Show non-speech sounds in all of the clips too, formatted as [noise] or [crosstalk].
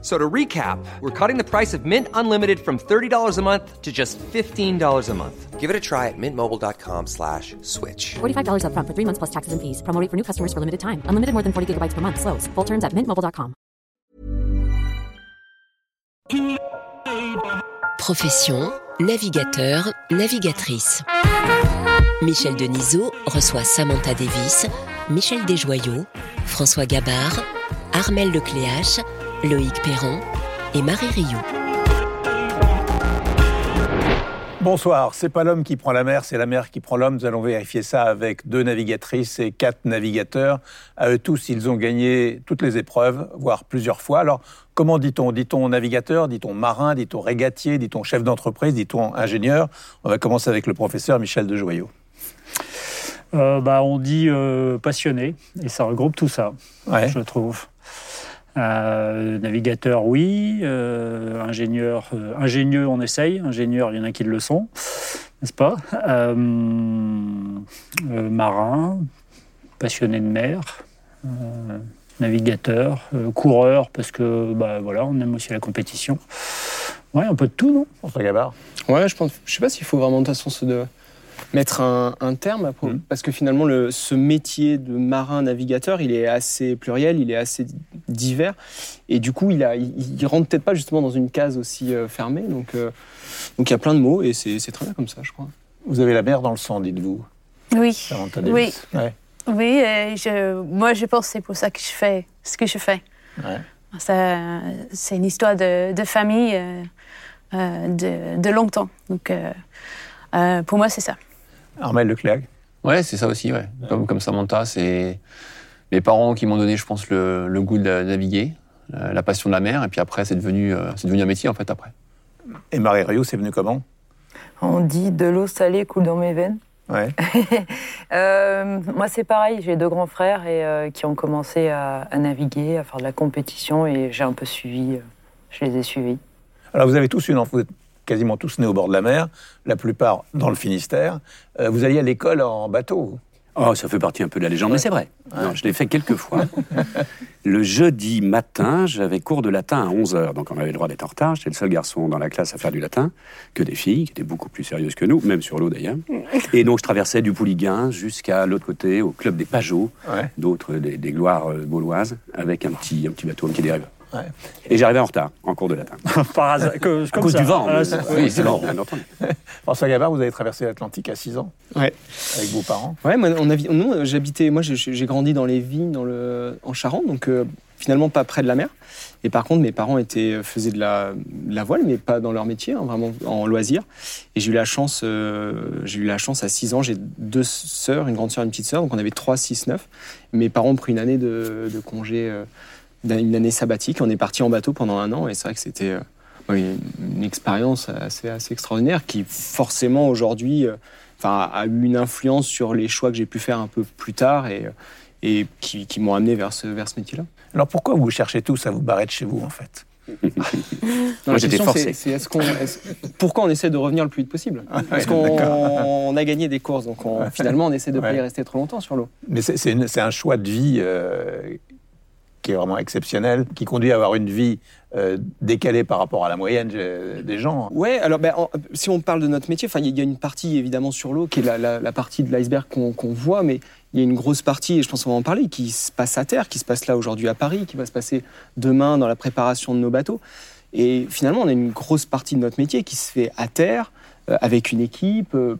So to recap, we're cutting the price of Mint Unlimited from $30 a month to just $15 a month. Give it a try at mintmobile.com slash switch. $45 upfront for three months plus taxes and fees. Promo rate for new customers for limited time. Unlimited more than 40 gigabytes per month. Slows. Full terms at mintmobile.com. Profession, navigateur, navigatrice. Michel Denisot reçoit Samantha Davis, Michel Desjoyaux, François Gabard, Armel Lecléache, Loïc Perron et Marie Rioux. Bonsoir, c'est pas l'homme qui prend la mer, c'est la mer qui prend l'homme. Nous allons vérifier ça avec deux navigatrices et quatre navigateurs. À eux tous, ils ont gagné toutes les épreuves, voire plusieurs fois. Alors, comment dit-on? Dit-on navigateur Dit-on marin Dit-on régatier Dit-on chef d'entreprise Dit-on ingénieur? On va commencer avec le professeur Michel Dejoyaux. Euh, bah, on dit euh, passionné, et ça regroupe tout ça, Ouais. je trouve. Euh, navigateur, oui. Euh, ingénieur, euh, ingénieux, on essaye. Ingénieur, il y en a qui le sont, n'est-ce pas? Euh, euh, Marin, passionné de mer, euh, navigateur, euh, coureur, parce que bah, voilà, on aime aussi la compétition. Ouais, un peu de tout, non? François Gabard Ouais, je pense. Je sais pas s'il faut vraiment de toute façon se de mettre un, un terme à pro- Mhm. parce que finalement le, ce métier de marin navigateur, il est assez pluriel, il est assez divers et du coup il a, il, il rentre peut-être pas justement dans une case aussi euh, fermée. Donc euh, donc il y a plein de mots et c'est c'est très bien comme ça, je crois. Vous avez la mer dans le sang, dites-vous. Oui, Samantha oui. Ouais. oui. je, moi, je pense que c'est pour ça que je fais ce que je fais. Ouais. Ça, C'est une histoire de, de famille euh, de, de longtemps. Donc, euh, euh, pour moi, c'est ça. Armel Leclerc. Ouais, c'est ça aussi, ouais. Comme, comme Samantha, c'est mes parents qui m'ont donné, je pense, le, le goût de naviguer, la passion de la mer, et puis après, c'est devenu, euh, c'est devenu un métier, en fait, après. Et Marie Rioux, c'est venu comment? On dit de l'eau salée coule dans mes veines. Ouais. [laughs] Euh, moi, c'est pareil. J'ai deux grands frères et, euh, qui ont commencé à, à naviguer, à faire de la compétition et j'ai un peu suivi. euh, je les ai suivis. Alors vous avez tous une enfance, vous êtes quasiment tous nés au bord de la mer, la plupart dans le Finistère. Euh, vous alliez à l'école en bateau. Oh, ça fait partie un peu de la légende, mais c'est vrai. Non, je l'ai fait quelques fois. [laughs] le jeudi matin, j'avais cours de latin à 11h, donc on avait le droit d'être en retard. J'étais le seul garçon dans la classe à faire du latin, que des filles, qui étaient beaucoup plus sérieuses que nous, même sur l'eau d'ailleurs. Et donc je traversais du Pouliguen jusqu'à l'autre côté, au club des Ouais. d'autres, des, des gloires euh, gauloises, avec un petit, un petit bateau, un petit dérive. Ouais. Et j'arrivais en retard, en cours de latin. [laughs] Par hasard, que- À comme cause ça. du vent. Ah, oui, c'est bon, bien entendu. [laughs] François Gabard, vous avez traversé l'Atlantique à 6 ans Ouais. avec vos parents. Ouais, moi, on a, nous, euh, j'habitais, moi, j'ai- grandi dans les vignes, dans le, en Charente, donc euh, finalement pas près de la mer. Et par contre, mes parents étaient, faisaient de la, de la voile, mais pas dans leur métier, hein, vraiment en loisir. Et j'ai eu la chance, euh, j'ai eu la chance à 6 ans, j'ai deux sœurs, une grande sœur et une petite sœur, donc on avait 3, 6, 9. Mes parents ont pris une année de, de congé, euh, une année sabbatique. On est parti en bateau pendant un an, et c'est vrai que c'était euh, une expérience assez, assez extraordinaire qui forcément aujourd'hui euh, enfin, a eu une influence sur les choix que j'ai pu faire un peu plus tard et, et qui, qui m'ont amené vers ce, vers ce métier-là. Alors pourquoi vous cherchez tous à vous barrer de chez vous en fait? [laughs] Non, Moi, j'étais question, forcé. c'est- c'est est-ce qu'on- est-ce- pourquoi on essaie de revenir le plus vite possible? Parce Ouais, d'accord. qu'on on a gagné des courses, donc on- finalement on essaie de ne pas y rester trop longtemps sur l'eau. Mais c'est- c'est une- c'est un choix de vie euh, qui est vraiment exceptionnel, qui conduit à avoir une vie euh, décalée par rapport à la moyenne euh, des gens. Ouais, alors ben, en- si on parle de notre métier, il y, a- une partie évidemment sur l'eau qui est la, partie de l'iceberg qu'on qu'on voit, mais il y a une grosse partie, et je pense qu'on va en parler, qui se passe à terre, qui se passe là aujourd'hui à Paris, qui va se passer demain dans la préparation de nos bateaux. Et finalement, on a une grosse partie de notre métier qui se fait à terre, euh, avec une équipe, euh,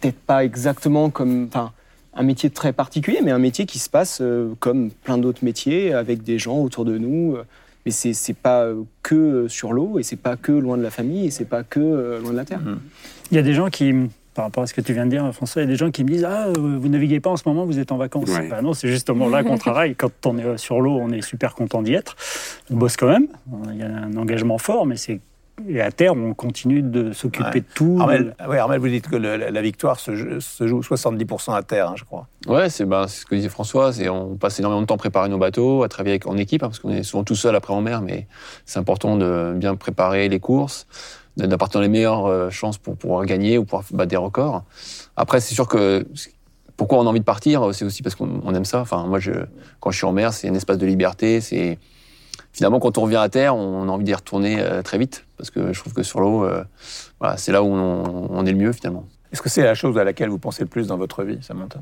peut-être pas exactement comme, enfin, un métier très particulier, mais un métier qui se passe euh, comme plein d'autres métiers, avec des gens autour de nous. euh, mais c'est c'est pas euh, que sur l'eau, et c'est pas que loin de la famille, et c'est pas que loin de la terre. Il y a des gens qui, par rapport à ce que tu viens de dire, François, il y a des gens qui me disent Ah, vous naviguez pas en ce moment, vous êtes en vacances. Ouais. Bah non, c'est justement là qu'on [laughs] travaille. Quand on est sur l'eau, on est super content d'y être. On bosse quand même. Il y a un engagement fort, mais c'est et à terre, on continue de s'occuper Ouais. de tout. Armel, ouais, Armel, vous dites que le- la, la victoire se, joue- se joue 70% à terre, hein, je crois. Ouais, c'est ben, c'est ce que disait François. On passe énormément de temps à préparer nos bateaux, à travailler avec- en équipe, hein, parce qu'on est souvent tout seul après en mer, mais c'est important de bien préparer les courses, d'apporter les meilleures euh, chances pour pouvoir gagner ou pouvoir battre des records. Après, c'est sûr que pourquoi on a envie de partir, c'est aussi parce qu'on on aime ça. Enfin, moi, je, quand je suis en mer, c'est un espace de liberté. C'est finalement quand on revient à terre, on a envie d'y retourner euh, très vite, parce que je trouve que sur l'eau, euh, voilà, c'est là où on, on est le mieux finalement. Est-ce que c'est la chose à laquelle vous pensez le plus dans votre vie, Samantha?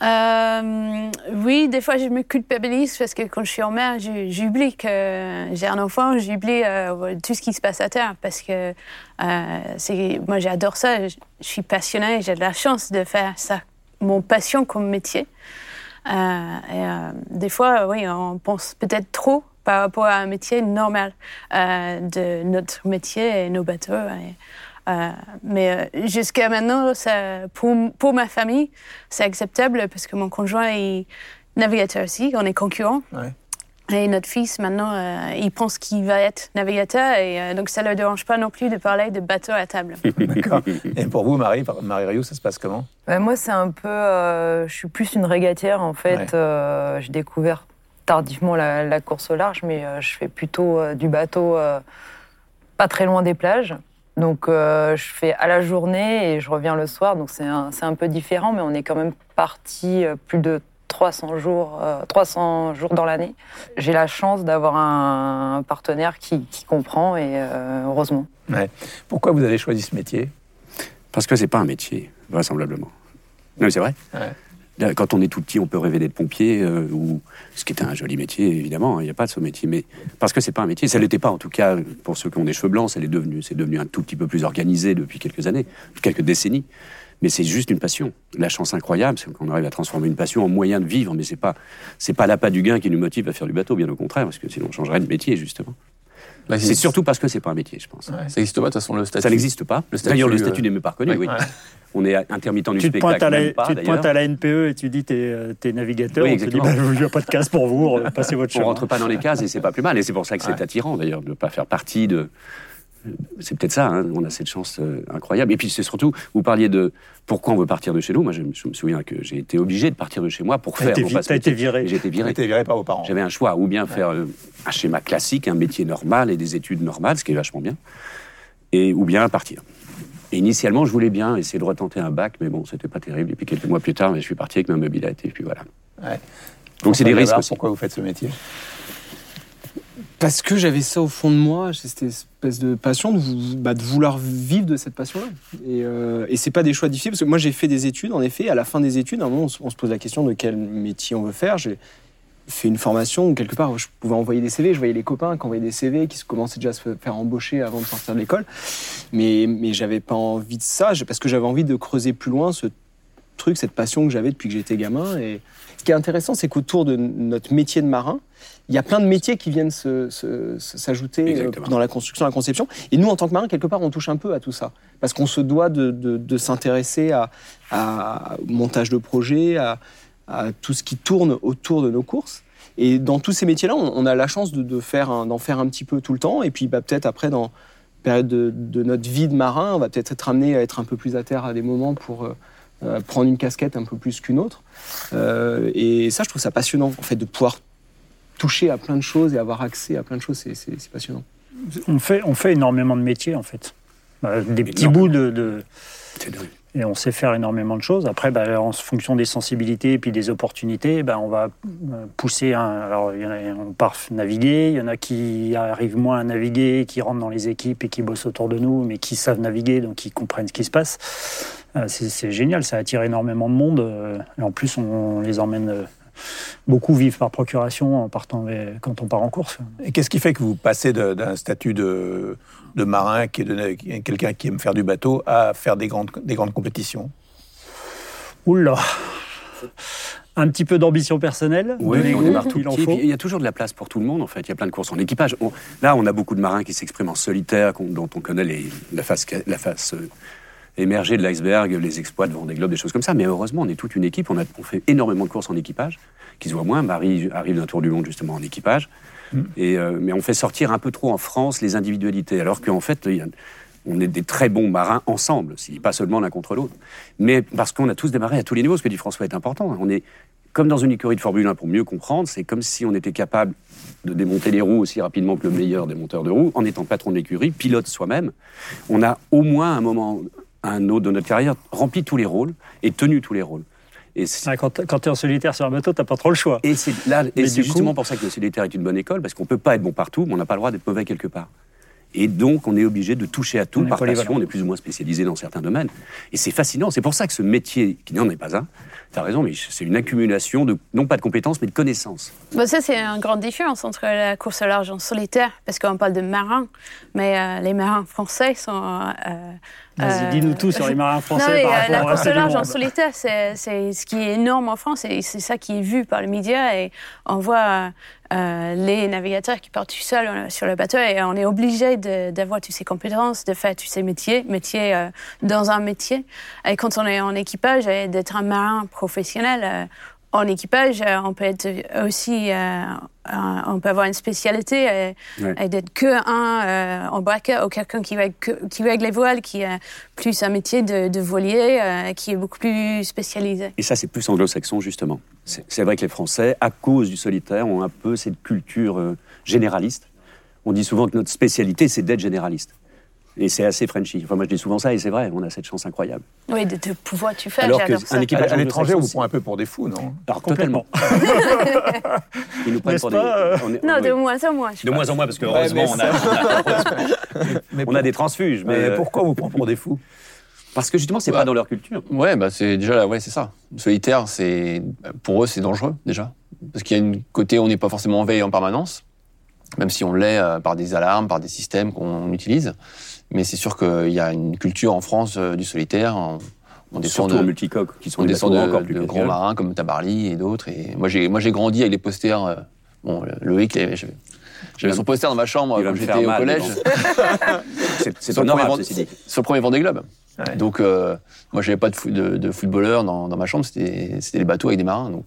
Euh, oui, des fois je me culpabilise parce que quand je suis en mer, j'oublie que j'ai un enfant, j'oublie euh, tout ce qui se passe à terre parce que euh, c'est, moi j'adore ça, je, je suis passionnée, j'ai de la chance de faire ça, mon passion comme métier. Euh, et, euh, des fois, oui, on pense peut-être trop par rapport à un métier normal euh, de notre métier et nos bateaux. euh, mais jusqu'à maintenant, ça, pour, pour ma famille, c'est acceptable parce que mon conjoint est navigateur aussi, on est concurrents. Ouais. Et notre fils, maintenant, euh, il pense qu'il va être navigateur et euh, donc ça ne le dérange pas non plus de parler de bateau à table. [laughs] D'accord. [laughs] Et pour vous, Marie, Marie Rioux, ça se passe comment? Ouais, moi, c'est un peu. euh, je suis plus une régatière, en fait. Ouais. Euh, J'ai découvert tardivement la, la course au large, mais euh, je fais plutôt euh, du bateau euh, pas très loin des plages. Donc, euh, je fais à la journée et je reviens le soir. Donc, c'est un, c'est un peu différent, mais on est quand même parti euh, plus de 300 jours, euh, 300 jours dans l'année. J'ai la chance d'avoir un, un partenaire qui, qui comprend et euh, heureusement. Ouais. Pourquoi vous avez choisi ce métier? Parce que c'est pas un métier, vraisemblablement. Non, c'est vrai. Ouais. Quand on est tout petit, on peut rêver d'être pompier, euh, ou ce qui était un joli métier, évidemment. hein, Il n'y a pas de ce métier, mais parce que c'est pas un métier. Ça l'était pas, en tout cas, pour ceux qui ont des cheveux blancs. Ça l'est devenu. C'est devenu un tout petit peu plus organisé depuis quelques années, quelques décennies. Mais c'est juste une passion. La chance incroyable, c'est qu'on arrive à transformer une passion en moyen de vivre. Mais c'est pas, c'est pas l'appât du gain qui nous motive à faire du bateau, bien au contraire, parce que sinon on changerait de métier justement. C'est surtout parce que c'est pas un métier, je pense. Ça n'existe pas, de toute façon, le statut. Ça n'existe pas. Le statut, D'ailleurs, le euh, statut n'est même pas reconnu. ouais. oui. Ouais. On est intermittent du Tu te, spectacle. pointes à la, même pas, tu te pointes à la NPE et tu dis t'es euh, t'es navigateur, Oui, on te dit exactement. bah, il n'y a pas de casse pour vous, euh, passez votre On chemin. rentre pas dans les cases et c'est pas plus mal. Et c'est pour ça que c'est attirant d'ailleurs de ne pas faire partie de. C'est peut-être ça, hein, on a cette chance euh, incroyable. Et puis c'est surtout, vous parliez de pourquoi on veut partir de chez nous. Moi, je, me- je me souviens que j'ai été obligé de partir de chez moi pour faire t'as été viré. J'ai été viré. avez été viré par vos parents. J'avais un choix, ou bien faire euh, un schéma classique, un métier normal et des études normales, ce qui est vachement bien, et ou bien partir. Et initialement, je voulais bien essayer de retenter un bac, mais bon, c'était pas terrible. Et puis quelques mois plus tard, mais je suis parti avec ma mobilette, et puis voilà. Ouais. Donc c'est des risques aussi. Pourquoi vous faites ce métier? Parce que j'avais ça au fond de moi, cette espèce de passion bah, de vouloir vivre de cette passion-là. Et, euh, et c'est pas des choix difficiles, parce que moi j'ai fait des études, en effet, à la fin des études, à on se, pose la question de quel métier on veut faire. J'ai fait une formation où quelque part je pouvais envoyer des CV, je voyais les copains qui envoyaient des CV, qui commençaient déjà à se faire embaucher avant de sortir de l'école. Mais, mais j'avais pas envie de ça, parce que j'avais envie de creuser plus loin ce truc, cette passion que j'avais depuis que j'étais gamin. Et ce qui est intéressant, c'est qu'autour de notre métier de marin, il y a plein de métiers qui viennent s'ajouter euh, dans la construction, la conception. Et nous, en tant que marins, quelque part, on touche un peu à tout ça. Parce qu'on se doit de, de- de s'intéresser à, montage de projets, à, à tout ce qui tourne autour de nos courses. Et dans tous ces métiers-là, on, on a la chance de, faire d'en faire un petit peu tout le temps. Et puis bah, peut-être après, dans la période de, de notre vie de marin, on va peut-être être amené à être un peu plus à terre à des moments pour euh, euh, prendre une casquette un peu plus qu'une autre. Euh, et ça, je trouve ça passionnant, en fait, de pouvoir toucher à plein de choses et avoir accès à plein de choses, c'est- passionnant. On fait, on fait énormément de métiers en fait. Euh, des petits bouts de. Et on sait faire énormément de choses. Après, bah, en fonction des sensibilités et puis des opportunités, bah, on va euh, pousser. Un, alors, il y en a, on part naviguer. Il y en a qui arrivent moins à naviguer, qui rentrent dans les équipes et qui bossent autour de nous, mais qui savent naviguer, donc qui comprennent ce qui se passe. Euh, c'est c'est génial, ça attire énormément de monde. euh, Et en plus, on, les emmène. Beaucoup vivent par procuration en partant les- quand on part en course. Et qu'est-ce qui fait que vous passez d'un statut de, de marin, qui est quelqu'un qui aime faire du bateau, à faire des grandes, des grandes compétitions? Oula Un petit peu d'ambition personnelle. Oui, de on démarre tout il en petit. faut. puis Il y a toujours de la place pour tout le monde, en fait. Il y a plein de courses en équipage. On- là, on a beaucoup de marins qui s'expriment en solitaire, dont on connaît les- la face, ca- la face euh, émerger de l'iceberg les exploits de Vendée Globe, des choses comme ça. Mais heureusement, on est toute une équipe. On, a, on fait énormément de courses en équipage, qui se voit moins. Marie arrive d'un tour du monde justement en équipage. Et, euh, mais on fait sortir un peu trop en France les individualités, alors qu'en fait, il y a- on est des très bons marins ensemble, si- pas seulement l'un contre l'autre. Mais parce qu'on a tous démarré à tous les niveaux, ce que dit François est important. On est comme dans une écurie de Formule 1, pour mieux comprendre, c'est comme si on était capable de démonter les roues aussi rapidement que le meilleur démonteur de roues, en étant patron de l'écurie, pilote soi-même. On a au moins un moment, un autre de notre carrière, rempli tous les rôles et tenu tous les rôles. Et Ah, Quand, quand tu es en solitaire sur un bateau, t'as pas trop le choix. et c'est coup- justement pour ça que le solitaire est une bonne école, parce qu'on peut pas être bon partout, mais on n'a pas le droit d'être mauvais quelque part. Et donc, on est obligé de toucher à tout On par passion. On est plus ou moins spécialisé dans certains domaines. Et c'est fascinant. C'est pour ça que ce métier, qui n'en est pas un, tu as raison, mais c'est une accumulation de, non pas de compétences, mais de connaissances. Bon, ça, c'est une grande différence entre la course au large en solitaire, parce qu'on parle de marins, mais euh, les marins français sont. euh, Vas-y, euh, dis-nous tout sur les marins français Non, mais, par euh, rapport la course au large en solitaire, c'est c'est ce qui est énorme en France et c'est ça qui est vu par les médias. Et on voit euh, les navigateurs qui partent tout seuls euh, sur le bateau et on est obligé d'avoir toutes ces compétences, de faire tous ces métiers, métiers euh, dans un métier. Et quand on est en équipage, d'être un marin professionnel, euh, en équipage, euh, on peut être aussi, euh, on peut avoir une spécialité et, Ouais. et d'être que un euh, embarqueur ou quelqu'un qui règle, qui règle les voiles, qui a plus un métier de, de voilier, euh, qui est beaucoup plus spécialisé. Et ça, c'est plus anglo-saxon, justement. C'est vrai que les Français, à cause du solitaire, ont un peu cette culture euh, généraliste. On dit souvent que notre spécialité, c'est d'être généraliste. Et c'est assez Frenchy. Enfin, moi, je dis souvent ça, et c'est vrai, on a cette chance incroyable. Oui, de, de pouvoir tout faire, Alors que j'adore ça. un équipage À, l'étranger, on vous prend un peu pour des fous, non Alors, Complètement. totalement. [laughs] Ils nous prennent pour des. pas, euh on est- Non, oui. de moins en moins. je De pense. moins en moins, parce que heureusement, on, a, Mais on a des transfuges. [laughs] Mais, Mais euh, pourquoi on vous prend pour des fous Parce que justement, c'est Bah. pas dans leur culture. Ouais, bah c'est déjà là, ouais, c'est ça. Solitaire, c'est pour eux, c'est dangereux déjà, parce qu'il y a une côté où on n'est pas forcément en veille en permanence, même si on l'est euh, par des alarmes, par des systèmes qu'on utilise. Mais c'est sûr qu'il y a une culture en France euh, du solitaire. On, on descend Surtout de, multicoque, qui sont on des descend de, encore plus de grands marins comme Tabarly et d'autres. Et moi, j'ai moi j'ai grandi avec les posters. euh, bon, Loïc, j'avais son poster dans ma chambre quand j'étais au mal, collège. C'est- premier honorable, Vendée- ceci dit. sur le premier Vendée Globe. Ouais. Donc, euh, moi, j'avais pas de, de, de footballeur dans, dans ma chambre, c'était c'était des bateaux avec des marins. Donc,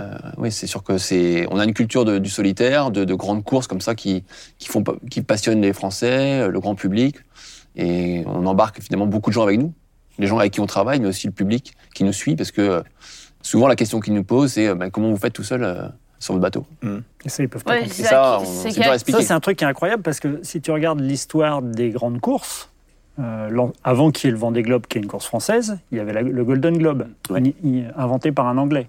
euh, oui, c'est sûr que c'est. On a une culture de- du solitaire, de, de grandes courses comme ça qui, qui, font, qui passionnent les Français, euh, le grand public. Et on embarque finalement beaucoup de gens avec nous, les gens avec qui on travaille, mais aussi le public qui nous suit, parce que euh, souvent la question qu'ils nous posent, c'est ben, comment vous faites tout seul euh, sur votre bateau? Et ça, ils peuvent pas Ouais. Ça, c'est un truc qui est incroyable parce que si tu regardes l'histoire des grandes courses, euh, avant qu'il y ait le Vendée Globe, qui est une course française, il y avait la- le Golden Globe, Ouais. inventé par un Anglais.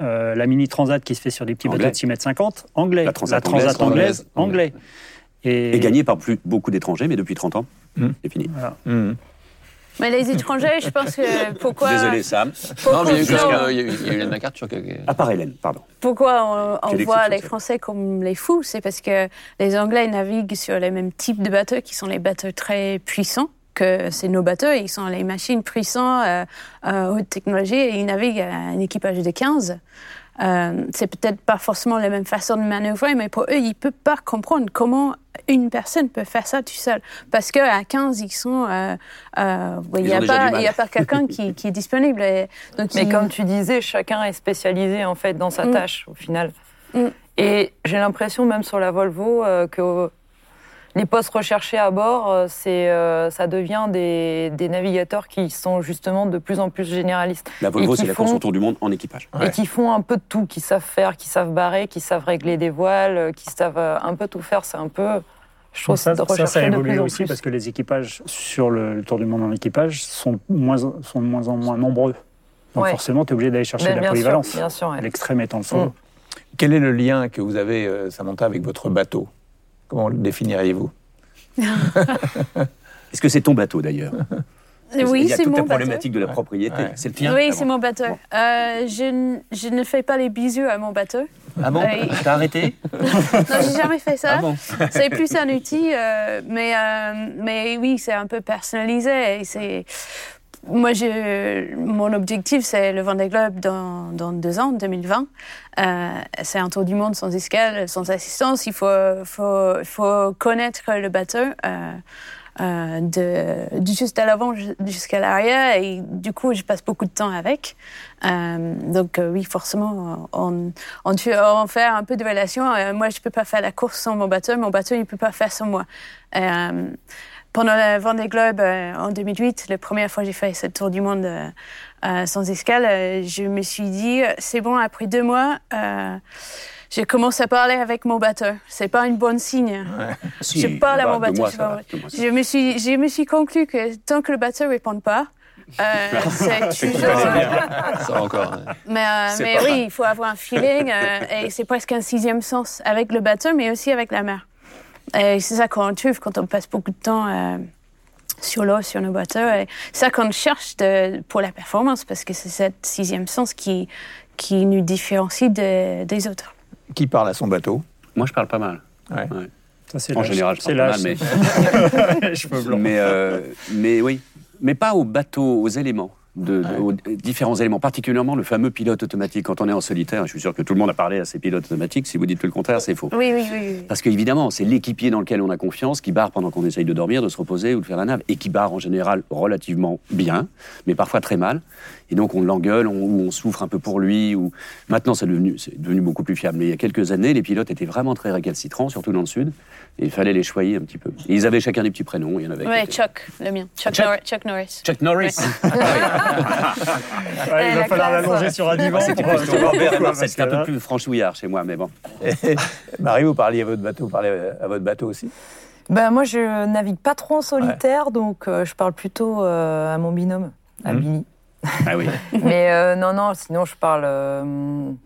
Euh, la Mini Transat qui se fait sur des petits Anglais. bateaux de 6 mètres 50, anglais. La Transat anglaise, anglaise, anglaise. anglais. Et, Et gagné par plus, beaucoup d'étrangers, mais depuis 30 ans, Hmm. c'est fini. Hum. Mais les étrangers, je pense que pourquoi, Désolé, Sam. pourquoi, Non, mais il y a eu, il y a eu- il y a eu la MacArthur. [laughs] À part Hélène, pardon. pourquoi on, voit les ça. Français comme les fous? C'est parce que les Anglais naviguent sur les mêmes types de bateaux qui sont les bateaux très puissants que c'est nos bateaux. Ils sont les machines puissantes, euh, euh, haute technologie, et ils naviguent à un équipage de 15. Euh, c'est peut-être pas forcément la même façon de manœuvrer, mais pour eux, ils ne peuvent pas comprendre comment une personne peut faire ça tout seul. Parce qu'à 15, ils sont. euh, euh, il n'y a, pas- a quelqu'un qui, qui est disponible. Et donc Mais ils- comme tu disais, chacun est spécialisé en fait dans sa Mm. tâche au final. Mm. Et j'ai l'impression même sur la Volvo euh, que les postes recherchés à bord, euh, c'est euh, ça devient des, des navigateurs qui sont justement de plus en plus généralistes La Volvo, Et qui c'est la course font- autour du monde en équipage. Ouais. et qui font un peu de tout, qui savent faire, qui savent barrer, qui savent régler des voiles, euh, qui savent un peu tout faire. C'est un peu, je trouve, ça, de ça, ça a évolué aussi parce que les équipages sur le, le Tour du monde en équipage sont, moins, sont de moins en moins nombreux. Donc Ouais. forcément, tu es obligé d'aller chercher Ben, de la bien sûr, polyvalence. bien sûr, ouais. L'extrême étant le solo. Mm. Quel est le lien que vous avez, Samantha, avec votre bateau? Comment le définiriez-vous [laughs] Est-ce que c'est ton bateau d'ailleurs oui, Il y a c'est toute la bateau. problématique de la propriété. Ouais. C'est le tien Oui, Ah c'est bon. mon bateau. Bon. Euh, je, ne fais pas les bisous à mon bateau. Ah bon Ouais. T'as arrêté [laughs] Non, j'ai jamais fait ça. Ah bon C'est plus un outil, euh, mais, euh, mais oui, c'est un peu personnalisé. et c'est... Moi, mon objectif, c'est le Vendée Globe dans, dans deux ans, 2020. Euh, c'est un tour du monde sans escale, sans assistance. Il faut, faut, faut connaître le bateau. Euh, euh, de, de juste à l'avant ju- jusqu'à l'arrière et du coup je passe beaucoup de temps avec. Euh, donc euh, oui, forcément, on, on, on fait un peu de relation. Euh, moi, je peux pas faire la course sans mon bateau, mon bateau il peut pas faire sans moi. Pendant le Vendée Globe euh, en 2008, la première fois que j'ai fait ce tour du monde euh, euh, sans escale, je me suis dit, c'est bon, après deux mois, je commence à parler avec mon bateau. C'est pas une bonne signe. [laughs] Si, je parle à bah, mon bateau. mois, je va, me suis, je me suis conclu que tant que le bateau répond pas, euh, [laughs] c'est toujours. [laughs] Ça encore. Mais, euh, mais oui, il faut avoir un feeling et c'est presque un sixième sens avec le bateau, mais aussi avec la mer. Et c'est ça qu'on trouve quand on passe beaucoup de temps euh, sur l'eau, sur nos bateaux. Et c'est ça qu'on cherche de- pour la performance parce que c'est cette sixième sens qui, qui nous différencie de- des autres. Qui parle à son bateau? Moi, je parle pas mal. Ouais. Ouais. Ça, c'est En général, je c'est parle pas l'âge. mal, mais, [laughs] [laughs] Cheveux blancs. mais, euh, mais oui. Mais pas au bateau, aux éléments. De, de- aux différents éléments, particulièrement le fameux pilote automatique. Quand on est en solitaire, je suis sûr que tout le monde a parlé à ces pilotes automatiques. Si vous dites le contraire, c'est faux. Oui, oui, oui. Parce qu'évidemment, c'est l'équipier dans lequel on a confiance qui barre pendant qu'on essaye de dormir, de se reposer ou de faire la nave, et qui barre en général relativement bien, mais parfois très mal. Et donc on l'engueule, on, ou on souffre un peu pour lui. Ou maintenant, c'est devenu, c'est devenu beaucoup plus fiable. Mais il y a quelques années, les pilotes étaient vraiment très récalcitrants, surtout dans le sud, et il fallait les choyer un petit peu. Et ils avaient chacun des petits prénoms. Il y en avait. Ouais, Chuck, le mien. Chuck, Chuck. Norris. Chuck Norris. Chuck Norris. Ouais, [laughs] [laughs] il va la falloir l'allonger sur un divan. C'était que C'était un peu plus franchouillard chez moi, mais bon. [laughs] Marie, vous parliez à votre bateau, vous parlez à votre bateau aussi Ben, moi, je navigue pas trop en solitaire, donc euh, je parle plutôt euh, à mon binôme, à Mhm. Billy. Ah oui. Mais euh, non, non, sinon je parle euh,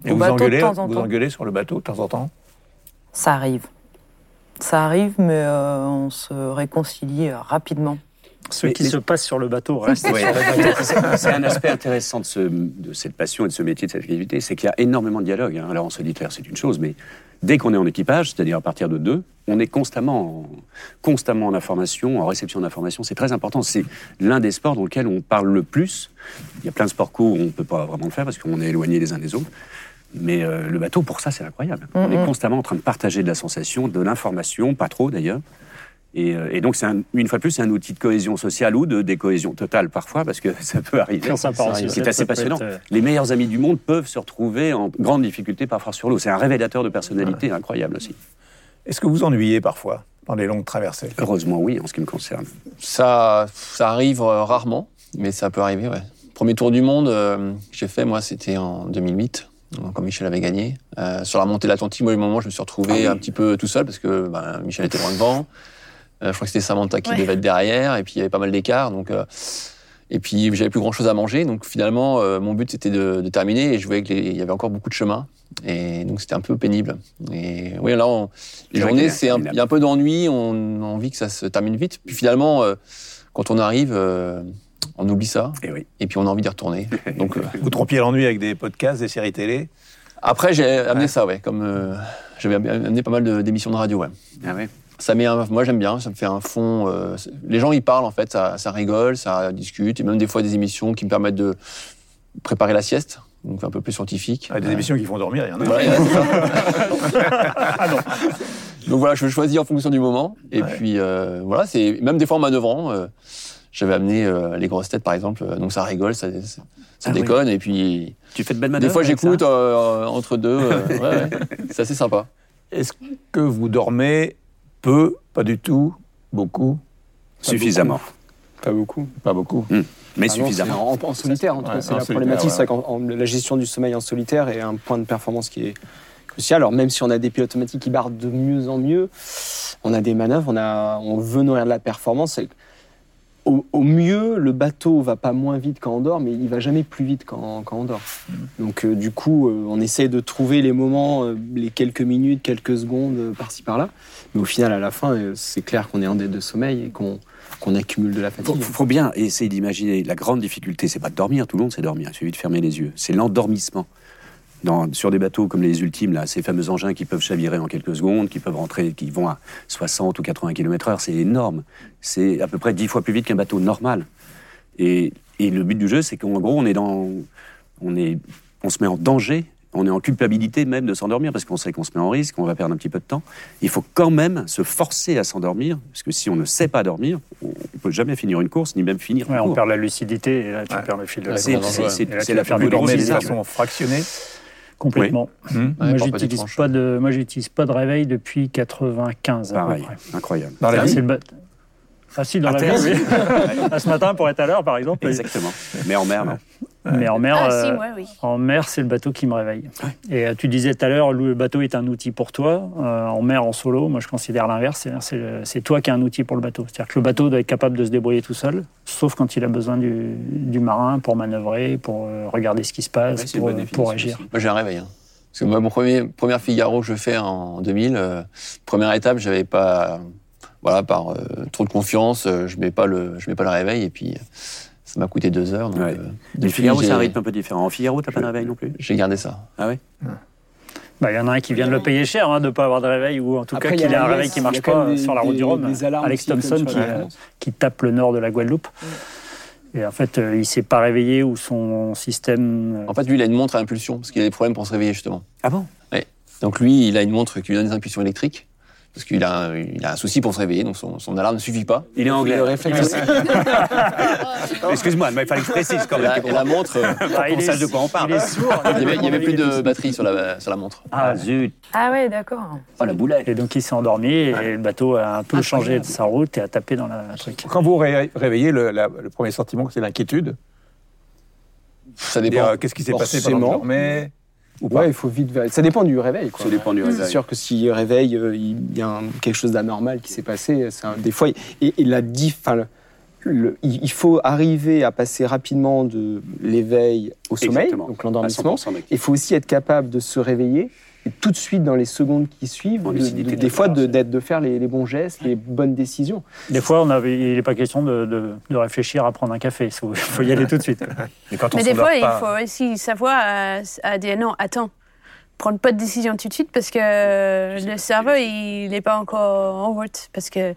Et au vous bateau engueulez, de temps en vous temps. engueulez sur le bateau de temps en temps? Ça arrive. Ça arrive, mais euh, on se réconcilie euh, rapidement. Mais- qui mais- se passent sur le bateau bateau. [laughs] C'est un aspect intéressant de, ce- de cette passion et de ce métier, de cette activité, c'est qu'il y a énormément de dialogue. hein. Alors en solitaire, c'est une chose, mais dès qu'on est en équipage, c'est-à-dire à partir de deux, on est constamment en, constamment en information, en réception d'informations. C'est très important. C'est l'un des sports dans lequel on parle le plus. Il y a plein de sports co où on ne peut pas vraiment le faire parce qu'on est éloigné les uns des autres. Mais euh, le bateau, pour ça, c'est incroyable. On est constamment en train de partager de la sensation, de l'information, pas trop d'ailleurs. Et, euh, et donc, c'est un- une fois de plus, c'est un outil de cohésion sociale ou de décohésion totale parfois, parce que [laughs] ça peut arriver. C'est assez passionnant. être, euh, Les meilleurs amis du monde peuvent se retrouver en grande difficulté parfois sur l'eau. C'est un révélateur de personnalité incroyable aussi. Est-ce que vous ennuyez parfois dans les longues traversées? Heureusement, oui, en ce qui me concerne. Ça, ça arrive rarement, mais ça peut arriver, ouais. Premier tour du monde euh, que j'ai fait, moi, c'était en 2008, donc, quand Michel avait gagné. Euh, sur la montée de l'Atlantique, moi, au moment, je me suis retrouvé un petit peu tout seul parce que ben, Michel était loin devant. Euh, je crois que c'était Samantha qui Ouais. devait être derrière, et puis il y avait pas mal d'écart. Donc, euh, et puis j'avais plus grand chose à manger, donc finalement, euh, mon but c'était de, de terminer, et je voyais qu'il y avait encore beaucoup de chemin. Et donc c'était un peu pénible. Et oui, là, on- les journées, qu'il y a- c'est un- il y a- il y a un peu d'ennui, on a envie que ça se termine vite. Puis finalement, euh, quand on arrive, euh, on oublie ça, Et oui. et puis on a envie d'y retourner. [laughs] Donc euh, Vous trompiez l'ennui avec des podcasts, des séries télé après, j'ai amené ça, ouais, comme euh, j'avais amené pas mal d'émissions de radio, ouais. Ah ouais. Ça met un- moi j'aime bien, ça me fait un fond. euh, les gens ils parlent en fait, ça, ça rigole, ça discute, et même des fois des émissions qui me permettent de préparer la sieste, donc un peu plus scientifique. Ah, Des émissions qui font dormir, il y en a. voilà, c'est ça. [laughs] Donc voilà, je choisis en fonction du moment. Et puis euh, voilà, c'est même des fois en manœuvrant. J'avais amené euh, les grosses têtes par exemple, euh, donc ça rigole, ça, ça, ça Ah oui. déconne. Et puis Tu fais de belles des manœuvres fois avec j'écoute euh, entre deux. euh, ouais, ouais. [laughs] c'est assez sympa. Est-ce que vous dormez peu, pas du tout, beaucoup? Suffisamment. Pas beaucoup. Pas beaucoup. Mais Ah suffisamment. en, en solitaire, en tout Ouais, cas, c'est la solitaire, problématique. ouais. En- la gestion du sommeil en solitaire est un point de performance qui est crucial. Alors même si on a des pilotes automatiques qui barrent de mieux en mieux, on a des manœuvres, on, a, on veut nourrir de la performance. Et au, au mieux, le bateau va pas moins vite quand on dort, mais il va jamais plus vite quand, quand on dort. Donc euh, du coup, euh, on essaie de trouver les moments, euh, les quelques minutes, quelques secondes par-ci par-là. Mais au final, à la fin, c'est clair qu'on est en dette de sommeil et qu'on accumule de la Faut, fatigue. faut bien essayer d'imaginer la grande difficulté, c'est pas de dormir, tout le monde sait dormir, il suffit de fermer les yeux. C'est l'endormissement. Dans- sur des bateaux comme les ultimes, là, ces fameux engins qui peuvent chavirer en quelques secondes, qui peuvent rentrer, qui vont à 60 ou 80 km/h, c'est énorme. C'est à peu près 10 fois plus vite qu'un bateau normal. Et, et le but du jeu, c'est qu'en gros, on est dans, on est, on se met en danger On est en culpabilité même de s'endormir parce qu'on sait qu'on se met en risque, qu'on va perdre un petit peu de temps. Il faut quand même se forcer à s'endormir parce que si on ne sait pas dormir, on ne peut jamais finir une course ni même finir Ouais, on perd la lucidité et là tu perds le fil de la C'est- la plus du grosse dormez de façon fractionnée. Complètement. Hmm. Moi, pas j'utilise tranches. pas de, moi, j'utilise pas de réveil depuis 95 à peu près. incroyable. Dans la vie c'est le Ah si, dans À la terre, vie, oui. [laughs] Ce matin, pour être à l'heure, par exemple. Exactement. Mais en mer, non. Mais en mer, Ah, si, euh, ouais, oui. en mer, c'est le bateau qui me réveille. Et euh, tu disais tout à l'heure, le bateau est un outil pour toi. Euh, en mer, en solo, moi, je considère l'inverse. C'est-à-dire, C'est toi qui es un outil pour le bateau. C'est-à-dire que le bateau doit être capable de se débrouiller tout seul, sauf quand il a besoin du, du marin pour manœuvrer, pour regarder ce qui se passe, Ouais, pour, euh, agir. aussi. Moi, j'ai un réveil. hein. Parce que moi, mon premier, première Figaro que je fais en 2000, euh, première étape, j'avais pas, voilà, par euh, trop de confiance, euh, je mets pas le, je mets pas le réveil et puis euh, ça m'a coûté deux heures. Donc, Ouais. euh, depuis, Figaro, c'est un rythme un peu différent. En Figaro, t'as pas de réveil non plus? J'ai gardé ça. Ah ouais? Bah, Il y en a un qui vient de le payer cher, hein, de ne pas avoir de réveil, ou en tout Après, cas il y a qu'il ait un réveil qui ne marche pas des- sur la route des- du Rhum. Alex Thompson qui, euh, tape le nord de la Guadeloupe. Et en fait, euh, il ne s'est pas réveillé ou son système. euh, En fait, lui, il a une montre à impulsion parce qu'il a des problèmes pour se réveiller justement. Ah bon? Donc lui, il a une montre qui lui donne des impulsions électriques parce qu'il a, un- il a un souci pour se réveiller, donc son, son alarme ne suffit pas. Il est anglais. Le réflexe. [laughs] Excuse-moi, mais il fallait que je précise quand Et même. la, et la montre, euh, [laughs] ah, sache de quoi on parle. Il est sourd. il y avait, il y avait plus de batterie sur la, sur la montre. Ah zut Ah ouais, d'accord. Oh la boulette Et donc il s'est endormi et le bateau a un peu changé de sa route et a tapé dans la truc. Quand vous ré- réveillez, le, la- le premier sentiment, c'est l'inquiétude. Ça dépend. euh, Qu'est-ce qui s'est passé pendant que ou pas Ouais, il faut vite. Ça dépend du réveil. Quoi. Ça dépend du C'est réveil. sûr que s'il réveille, euh, il y a un- quelque chose d'anormal qui s'est passé. C'est un- des fois, et, et la diff, enfin, le- le- il faut arriver à passer rapidement de l'éveil au sommeil, Exactement. donc l'endormissement. 100% d'activité. Il faut aussi être capable de se réveiller tout de suite dans les secondes qui suivent, En de- de- des fois de, de faire les, les bons gestes, les bonnes décisions. Des fois, on avait, il n'est pas question de, de- de réfléchir à prendre un café. Il faut, y aller tout de suite. [laughs] Mais quand on Mais des fois, il faut aussi savoir à, à dire non, attends, prendre pas de décision tout de suite parce que le cerveau, il n'est pas encore en route. Parce que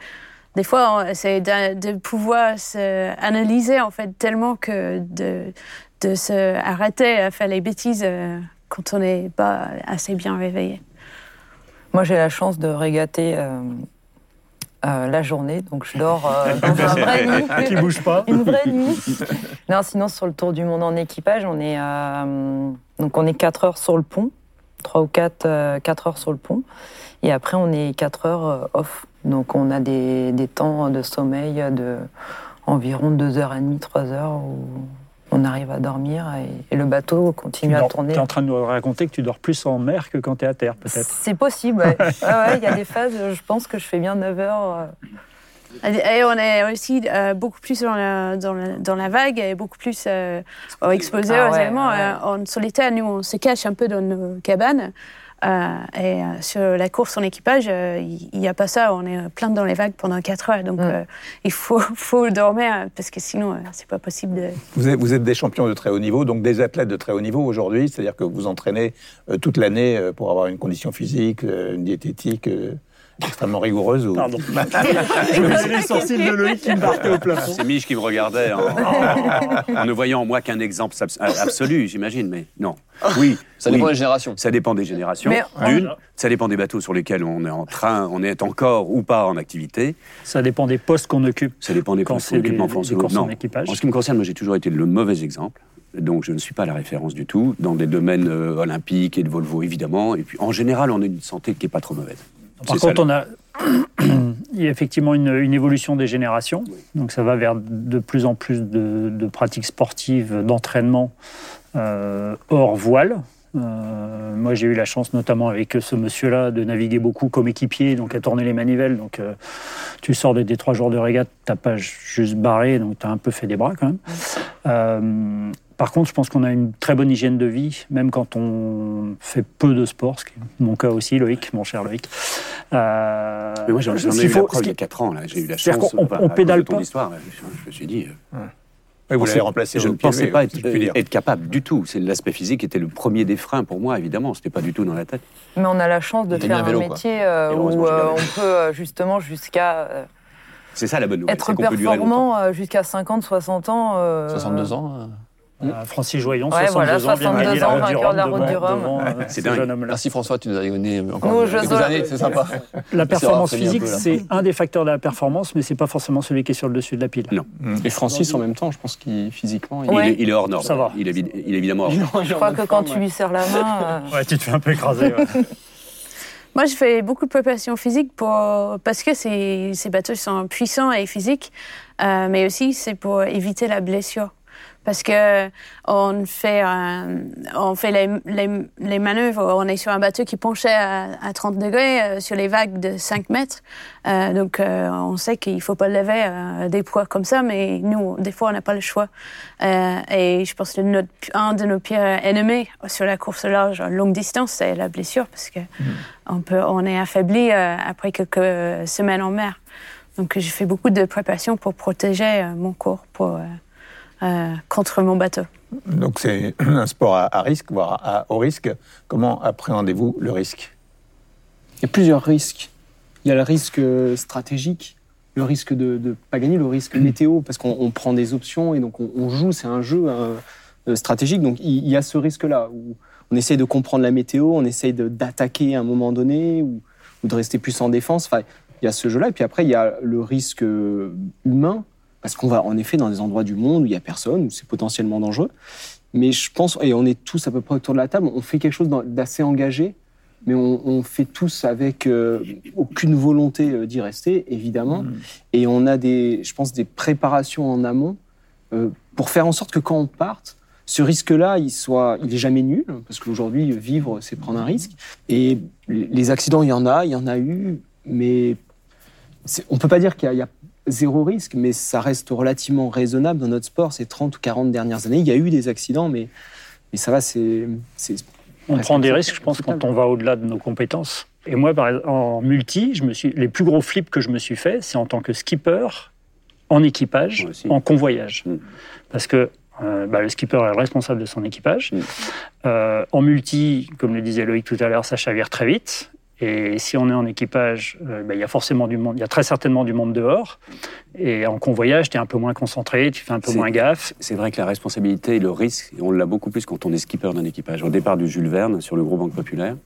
des fois, on- c'est de, de pouvoir se analyser en fait tellement que de, de se arrêter à faire les bêtises euh, quand on n'est pas assez bien réveillé. Moi, j'ai la chance de régater euh, euh, la journée, donc je dors euh, [laughs] dans un vrai nid. qui bouge pas. Une vraie nuit. Non, sinon, sur le tour du monde en équipage, on est, euh, donc on est 4 heures sur le pont, 3 ou 4, euh, 4 heures sur le pont. Et après, on est 4 heures euh, off. Donc, on a des, des temps de sommeil de environ 2h30, 3 heures où on arrive à dormir et, et le bateau continue à Tu tourner. es en train de nous raconter que tu dors plus en mer que quand tu es à terre, peut-être. C'est possible, ouais. [laughs] Ouais, ouais, Il y a des phases, je pense que je fais bien 9 heures. euh, Et on est aussi euh, beaucoup plus dans la, dans, la, dans la vague et beaucoup plus euh, exposé Ah aux ouais, éléments. ouais. Euh, en solitaire, nous, on se cache un peu dans nos cabanes. Euh, et euh, sur la course en équipage, euh, il n'y a pas ça. On est plein dans les vagues pendant 4 heures. Donc, Mm. euh, il faut, [laughs] faut dormir euh, parce que sinon, euh, c'est pas possible de. Vous êtes, vous êtes des champions de très haut niveau, donc des athlètes de très haut niveau aujourd'hui, c'est-à-dire que vous entraînez euh, toute l'année euh, pour avoir une condition physique, euh, une diététique euh, extrêmement rigoureuse. Ou... Pardon. [laughs] Je voyais les sourcils de Loïc qui me partaient au plafond. C'est Mich qui me regardait en, en- en ne voyant en moi qu'un exemple abs- absolu, j'imagine, mais non. Oui, Ça oui. dépend des générations. Ça dépend des générations. D'une, ça dépend des bateaux sur lesquels on est en train, on est encore ou pas en activité. Ça dépend des postes qu'on occupe. Ça dépend des postes qu'on occupe en France des non. en équipage. En ce qui me concerne, moi j'ai toujours été le mauvais exemple. Donc je ne suis pas la référence du tout dans des domaines euh, olympiques et de Volvo évidemment. Et puis en général, on a une santé qui est pas trop mauvaise. Par contre, on a [coughs] il y a effectivement une, une évolution des générations. Donc ça va vers de plus en plus de, de pratiques sportives, d'entraînement euh, hors voile. Euh, moi, j'ai eu la chance, notamment avec ce monsieur-là, de naviguer beaucoup comme équipier, donc à tourner les manivelles. Donc, euh, tu sors des, des trois jours de régate, t'as pas juste barré, donc tu as un peu fait des bras quand même. Par contre, je pense qu'on a une très bonne hygiène de vie, même quand on fait peu de sport, ce qui est mon cas aussi, Loïc, mon cher Loïc. Euh, Mais moi j'en ai qu'il eu faut- la preuve ce il y a qui- 4 ans. là. J'ai eu la C'est-à-dire chance. qu'on- enfin, on cause pédale pas. histoire, je, me suis dit. euh, Oui, vous l'avez remplacé Je au ne pensais pas être, capable du tout. C'est l'aspect physique était le premier des freins pour moi, évidemment. C'était pas du tout dans la tête. Mais on a la chance de faire un vélo, métier euh, où euh, on peut justement jusqu'à C'est ça la bonne nouvelle. être performant jusqu'à 50, 60 ans. euh, 62 ans. Euh, Euh, Francis Joyon, Ouais, 62 voilà, ans, vient de 62 gagner ans, la route du vainqueur de la Rhum route du devant- Rhum. devant, euh, C'est ce jeune homme-là. Merci François, tu nous as donné Nous, encore quelques années, c'est sympa. La performance physique, c'est un des facteurs de la performance, mais c'est pas forcément celui qui est sur le dessus de la pile. Non. Et Francis, en même temps, je pense qu'il physiquement. Il... Est, il est hors norme. Ça va. Il est, il est évidemment hors norme. Je crois que quand tu lui serres la main. euh, [laughs] Ouais, tu te fais un peu écraser. [laughs] Moi, je fais beaucoup de préparation physique pour, parce que ces, ces bateaux sont puissants et physiques, euh, mais aussi c'est pour éviter la blessure. Parce que on fait, euh, on fait les, les, les manœuvres, on est sur un bateau qui penchait à, à 30 degrés euh, sur les vagues de 5 mètres. Euh, donc euh, on sait qu'il faut pas lever euh, des poids comme ça, mais nous, des fois, on n'a pas le choix. Euh, et je pense que notre, un de nos pires ennemis sur la course large à longue distance, c'est la blessure, parce que on, peut, on est affaibli euh, après quelques semaines en mer. Donc j'ai fait beaucoup de préparation pour protéger euh, mon corps pour, contre mon bateau. Donc c'est [clears throat] un sport à, à risque, voire à haut risque. Comment appréhendez-vous le risque? Il y a plusieurs risques. Il y a le risque euh, stratégique, le risque de ne pas gagner, le risque météo, parce qu'on on prend des options et donc on, on joue, c'est un jeu euh, euh, stratégique. Donc il, y a ce risque-là où on essaye de comprendre la météo, on essaye d'attaquer à un moment donné ou, ou de rester plus en défense. Enfin, il y a ce jeu-là. Et puis après, il y a le risque euh, humain, parce qu'on va en effet dans des endroits du monde où il n'y a personne, où c'est potentiellement dangereux. Mais je pense, et on est tous à peu près autour de la table, on fait quelque chose d'assez engagé, mais on, on fait tous avec euh, aucune volonté euh, d'y rester, évidemment. Et on a des, je pense, des préparations en amont euh, pour faire en sorte que quand on parte, ce risque-là, il soit, il est jamais nul, parce qu'aujourd'hui, vivre, c'est prendre un risque. Et les accidents, il y en a, il y en a eu, mais on peut pas dire qu'il y, a- a zéro risque, mais ça reste relativement raisonnable dans notre sport ces 30 ou 40 dernières années. Il y a eu des accidents, mais, mais ça va, c'est... On prend des risques, je pense, quand on va au-delà de nos compétences. Et moi, en multi, je me suis, les plus gros flips que je me suis fait, c'est en tant que skipper, en équipage, en convoyage. Mm. Parce que euh, bah, le skipper est le responsable de son équipage. Mm. Euh, en multi, comme le disait Loïc tout à l'heure, ça chavire très vite. Et si on est en équipage, euh, bah, il y a forcément du monde, il y a très certainement du monde dehors. Et en convoyage, tu es un peu moins concentré, tu fais un peu moins gaffe. C'est vrai que la responsabilité et le risque, on l'a beaucoup plus quand on est skipper d'un équipage. Au départ du Jules Verne, sur le gros Banque Populaire,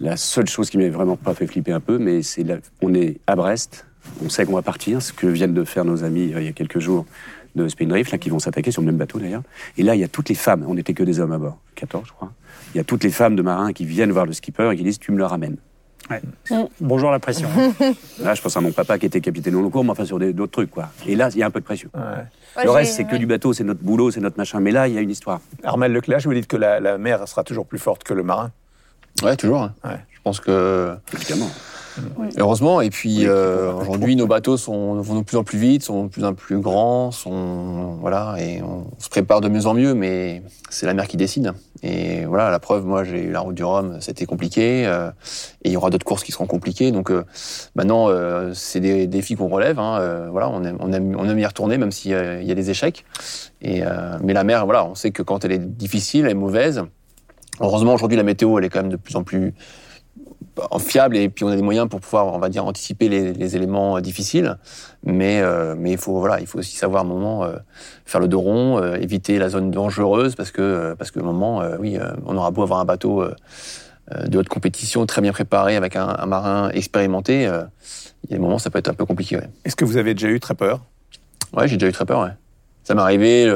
la seule chose qui m'avait vraiment pas fait flipper un peu, mais c'est la- on est à Brest, on sait qu'on va partir, ce que viennent de faire nos amis euh, il y a quelques jours de Spindrift, là, qui vont s'attaquer sur le même bateau d'ailleurs. Et là, il y a toutes les femmes, on n'était que des hommes à bord, 14 je crois. Il y a toutes les femmes de marins qui viennent voir le skipper et qui disent Tu me le ramènes. Bonjour la pression. [laughs] Là, je pense à mon papa qui était capitaine au long cours, mais enfin sur d'autres trucs, quoi. Et là, il y a un peu de pression. Ouais, le reste, c'est que du bateau, c'est notre boulot, c'est notre machin. Mais là, il y a une histoire. Armel Leclerc, vous dites que la, la mer sera toujours plus forte que le marin. Ouais, toujours. hein. Ouais. Je pense que Évidemment. Heureusement. Et puis euh, aujourd'hui, nos bateaux sont, vont de plus en plus vite, sont de plus en plus grands, sont voilà, et on se prépare de mieux en mieux. Mais c'est la mer qui décide. Et voilà, la preuve, moi, j'ai eu la route du Rhum, c'était compliqué, euh, et il y aura d'autres courses qui seront compliquées. Donc euh, maintenant, c'est des défis qu'on relève. Hein, voilà, on aime, on aime, on aime y retourner, même s'il y a- il y a des échecs. Et mais la mer, voilà, on sait que quand elle est difficile, elle est mauvaise. Heureusement, aujourd'hui, la météo, elle est quand même de plus en plus fiable et puis on a des moyens pour pouvoir, on va dire, anticiper les, les éléments euh, difficiles. Mais euh, mais il faut voilà, il faut aussi savoir à un moment euh, faire le dos rond, euh, éviter la zone dangereuse parce que parce que moment, oui, on aura beau avoir un bateau de haute compétition très bien préparé avec un, un marin expérimenté, il y a des moments ça peut être un peu compliqué. Ouais, Est-ce que vous avez déjà eu très peur? Ouais j'ai déjà eu très peur. Ouais. Ça m'est arrivé.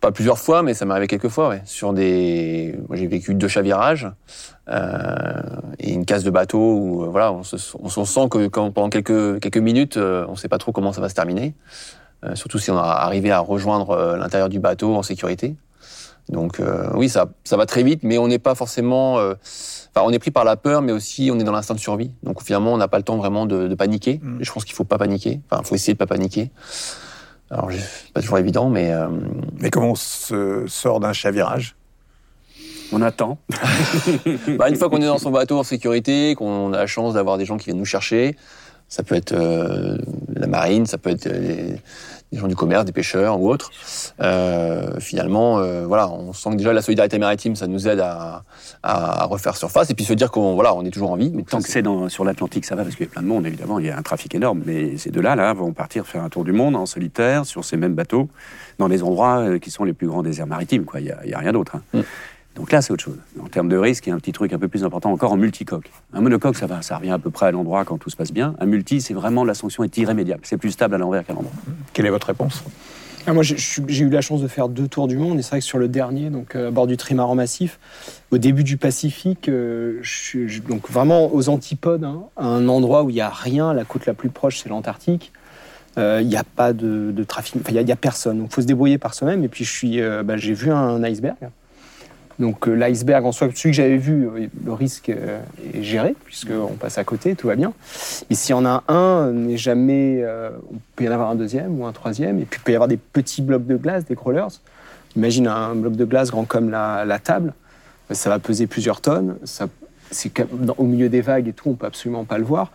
Pas plusieurs fois, mais ça m'est arrivé quelques fois. Ouais. Sur des, j'ai vécu deux chavirages euh, et une casse de bateau où euh, voilà, on se, on se sent que quand, pendant quelques quelques minutes, euh, on sait pas trop comment ça va se terminer. Euh, surtout si on a arrivé à rejoindre euh, l'intérieur du bateau en sécurité. Donc euh, oui, ça ça va très vite, mais on n'est pas forcément. euh, Enfin, on est pris par la peur, mais aussi on est dans l'instinct de survie. Donc finalement, on n'a pas le temps vraiment de, de paniquer. Mm. Je pense qu'il faut pas paniquer. Enfin, faut essayer de pas paniquer. Alors, c'est pas toujours évident, mais euh, Mais comment on se sort d'un chavirage On attend. [laughs] bah, une fois qu'on est dans son bateau en sécurité, qu'on a la chance d'avoir des gens qui viennent nous chercher, ça peut être euh, la marine, ça peut être des, des gens du commerce, des pêcheurs ou autres. Euh, finalement, euh, voilà, on sent que déjà la solidarité maritime, ça nous aide à, à refaire surface et puis se dire qu'on voilà, on est toujours en vie. Mais tant que c'est sur l'Atlantique, ça va parce qu'il y a plein de monde, évidemment, il y a un trafic énorme. Mais ces deux-là, là, vont partir faire un tour du monde en solitaire sur ces mêmes bateaux, dans des endroits euh, qui sont les plus grands déserts maritimes. Quoi. Il n'y a rien d'autre. hein. Mm. Donc là, c'est autre chose. En termes de risque, il y a un petit truc un peu plus important encore en multicoque. Un monocoque, ça va, ça revient à peu près à l'endroit quand tout se passe bien. Un multi, c'est vraiment la sanction est irrémédiable. C'est plus stable à l'envers qu'à l'endroit. Quelle est votre réponse? Ah, moi, j'ai- eu la chance de faire deux tours du monde, et c'est vrai que sur le dernier, donc euh, à bord du trimaran massif, au début du Pacifique, euh, je suis je- donc vraiment aux antipodes, hein, à un endroit où il n'y a rien. La côte la plus proche, c'est l'Antarctique. Euh, Il n'y a pas de, de trafic, enfin, il n'y a, il y a personne. Donc, il faut se débrouiller par soi-même. Et puis, je suis, euh, bah, j'ai vu un iceberg. Donc, euh, l'iceberg en soi, celui que j'avais vu, le risque euh, est géré, puisqu'on passe à côté, tout va bien. Mais s'il y en a un, n'est jamais. euh, on peut y en avoir un deuxième ou un troisième. Et puis, il peut y avoir des petits blocs de glace, des crawlers. Imagine un bloc de glace grand comme la, la table. Ça va peser plusieurs tonnes. Ça, c'est au milieu des vagues et tout, on peut absolument pas le voir.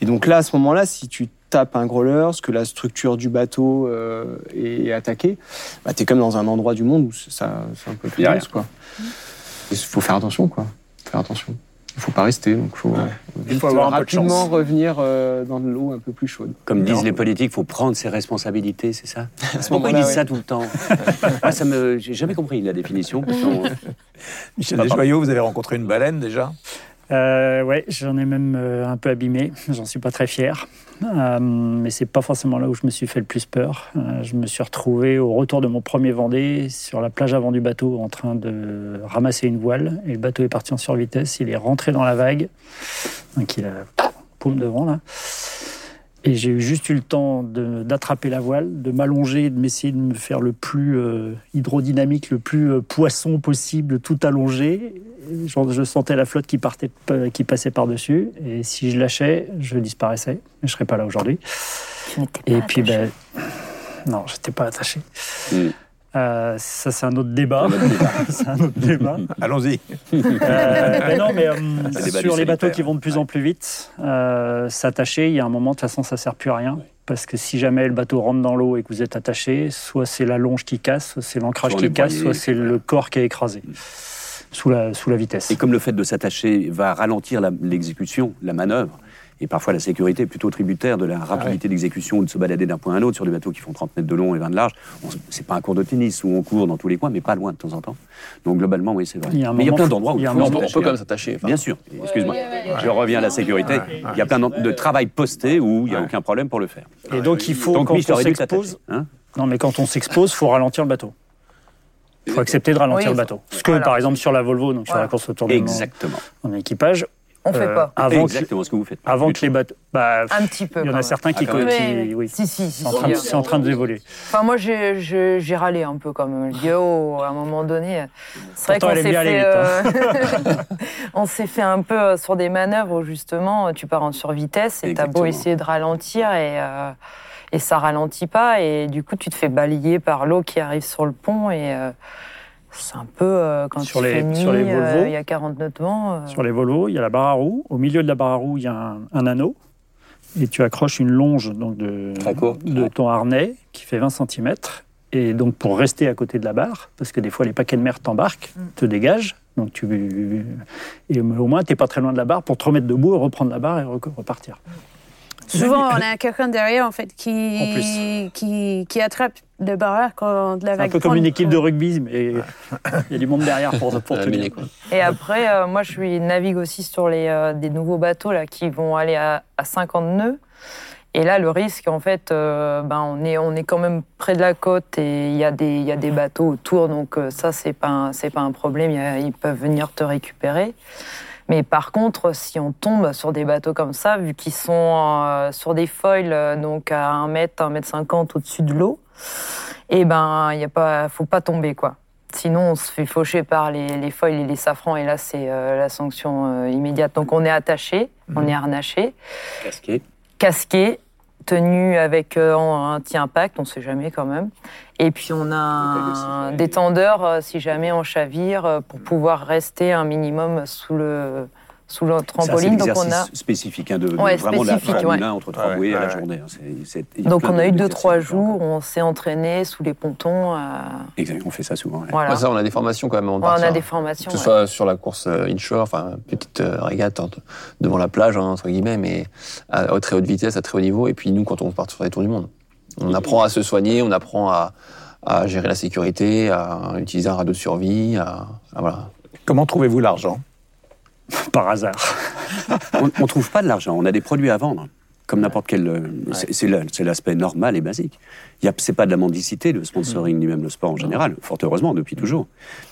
Et donc là, à ce moment-là, si tu tapes un growler, que la structure du bateau euh, est attaquée, bah, tu es comme dans un endroit du monde où ça, c'est un peu plus dense, quoi. Il faut faire attention, quoi. Faire attention. Il faut pas rester, donc il faut, avoir un peu de rapidement revenir euh, dans de l'eau un peu plus chaude. Comme disent les politiques, il faut prendre ses responsabilités, c'est ça [laughs] Pourquoi ils disent ouais. ça tout le temps Moi, ça me, j'ai jamais compris la définition. pourtant, [laughs] Michel. Desjoyaux, vous avez rencontré une baleine déjà? Euh, ouais, j'en ai même euh, un peu abîmé. J'en suis pas très fier. Euh, mais c'est pas forcément là où je me suis fait le plus peur. Euh, je me suis retrouvé au retour de mon premier Vendée sur la plage avant du bateau en train de ramasser une voile. Et le bateau est parti en survitesse. Il est rentré dans la vague. Donc il a paume devant là. Et j'ai juste eu le temps d'attraper la voile, de m'allonger, de m'essayer de me faire le plus euh, hydrodynamique, le plus euh, poisson possible, tout allongé. Genre, je sentais la flotte qui, partait, euh, qui passait par-dessus. Et si je lâchais, je disparaissais. Je ne serais pas là aujourd'hui. N'étais Et puis, attaché. ben, non, j'étais pas attaché. Mm. Euh, ça, c'est un autre débat. [laughs] c'est un autre débat. [laughs] Allons-y. Euh, mais non, mais euh, sur les bateaux qui vont de plus en plus vite, s'attacher, il y a un moment, de toute façon, ça sert plus à rien. Parce que si jamais le bateau rentre dans l'eau et que vous êtes attaché, soit c'est la longe qui casse, soit c'est l'ancrage qui casse, soit c'est le corps qui est écrasé sous la, sous la vitesse. Et comme le fait de s'attacher va ralentir la- l'exécution, la manœuvre, et parfois la sécurité est plutôt tributaire de la rapidité d'exécution ou de se balader d'un point à un autre sur des bateaux qui font 30 mètres de long et 20 de large. C'est pas un cours de tennis où on court dans tous les coins, mais pas loin de temps en temps. Donc globalement, oui, c'est vrai. Il y a un mais il y a plein d'endroits où il y a un on, peut, s'attacher, quand hein. même s'attacher. enfin, Bien sûr, excuse-moi. Je reviens à la sécurité. Il y a plein de, travail posté où il n'y a aucun problème pour le faire. Et donc, il faut, Donc, quand on s'expose, hein non, mais quand on s'expose, faut ralentir le bateau. Il faut accepter de ralentir Oui, le bateau. Ce que, voilà. par exemple, sur la Volvo, donc sur la course autour du monde Exactement. en équipage, On fait euh, pas. Avant, que, Exactement ce que vous faites. avant que les bateaux. Bah, Un petit peu. il y en a certains qui. Ah, qui- oui. Si, si, si. C'est en, si, train de- c'est en train de d'évoluer. Enfin, moi, j'ai- râlé un peu quand même. Je dis, oh, à un moment donné, c'est vrai qu'on s'est fait, hein. euh, [laughs] on s'est fait un peu euh, sur des manœuvres où justement, tu pars en survitesse et t'as beau essayer de ralentir et, euh, et ça ralentit pas et du coup, tu te fais balayer par l'eau qui arrive sur le pont et euh, c'est un peu euh, quand Sur il les- fait nuit, sur les euh, il y a 40 nœuds de vent. euh, Sur les Volvo, il y a la barre à roue. Au milieu de la barre à roue, il y a un, un anneau. Et tu accroches une longe donc de, ton harnais qui fait 20 cm. Et donc, pour rester à côté de la barre, parce que des fois, les paquets de mer t'embarquent, te dégagent. Donc, tu, et au moins, tu n'es pas très loin de la barre pour te remettre debout et reprendre la barre et re- repartir. Souvent, [laughs] on a quelqu'un derrière, en fait, qui, qui, qui attrape le barreur quand la C'est un vague peu comme une équipe de rugby, mais il y a du monde derrière pour, [laughs] pour tenir. Et après, euh, moi, je suis navigue aussi sur les, euh, des nouveaux bateaux là, qui vont aller à, à 50 nœuds. Et là, le risque, en fait, euh, ben, on, est, on est quand même près de la côte et il y, a des- il y a des bateaux autour. Donc euh, ça, c'est pas, un- pas un problème. Ils peuvent venir te récupérer. Mais par contre, si on tombe sur des bateaux comme ça, vu qu'ils sont euh, sur des foils, euh, donc à 1 mètre, 1 mètre 50 au-dessus de l'eau, eh ben, il y a pas, faut pas tomber, quoi. Sinon, on se fait faucher par les, les foils et les safrans, et là, c'est euh, la sanction euh, immédiate. Donc, on est attaché, on est harnaché, Casqué. casqué, tenu avec euh, un anti-impact, on sait jamais quand même. Et puis, on a un détendeur, euh, si jamais on chavire, euh, pour pouvoir rester un minimum sous le, sous le Ça, c'est trampoline. Donc on a, spécifique, hein, de, de Ouais, vraiment de la spécifique, Formule ouais. 1 entre trois Ouais, bouées à la journée. hein. Donc on a eu deux trois jours, on s'est entraîné sous les pontons. euh, Exact, on fait ça souvent. ouais. voilà. Ouais, ça, on a des formations quand même. en Ouais, on a des formations. Que ce ouais. soit sur la course euh, inshore, enfin petite euh, régate entre- devant la plage, hein, entre guillemets, mais à, à très haute vitesse, à très haut niveau. Et puis nous, quand on part sur les tours du monde, on apprend à se soigner, on apprend à, à gérer la sécurité, à utiliser un radeau de survie, à, à- voilà. Comment trouvez-vous l'argent? [laughs] Par hasard. [laughs] On ne trouve pas de l'argent, on a des produits à vendre. Comme n'importe quel. euh, c'est- C'est c'est l'aspect normal et basique. Ce n'est pas de la mendicité, le sponsoring, ni même le sport en général, fort heureusement, depuis toujours.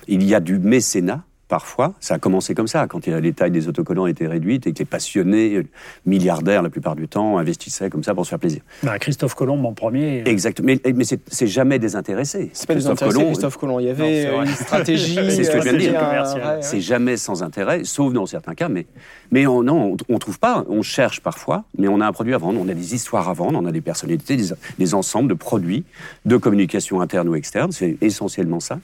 Il y a du mécénat, parfois. Ça a commencé comme ça, quand les tailles des autocollants étaient réduites et que les passionnés, euh, milliardaires la plupart du temps, investissaient comme ça pour se faire plaisir. Bah, Christophe Colomb en premier. euh, Exact. Mais, mais c'est jamais désintéressé. C'est pas Christophe Colomb, Christophe Colomb. Il y Non, avait une stratégie. [laughs] C'est ce que je viens de euh, dire. ouais, ouais. C'est jamais sans intérêt, sauf dans certains cas. Mais, mais on, non, on, on trouve pas. On cherche parfois, mais on a un produit à vendre. On a des histoires à vendre. On a des personnalités, des, des ensembles de produits, de communication interne ou externe. C'est essentiellement ça.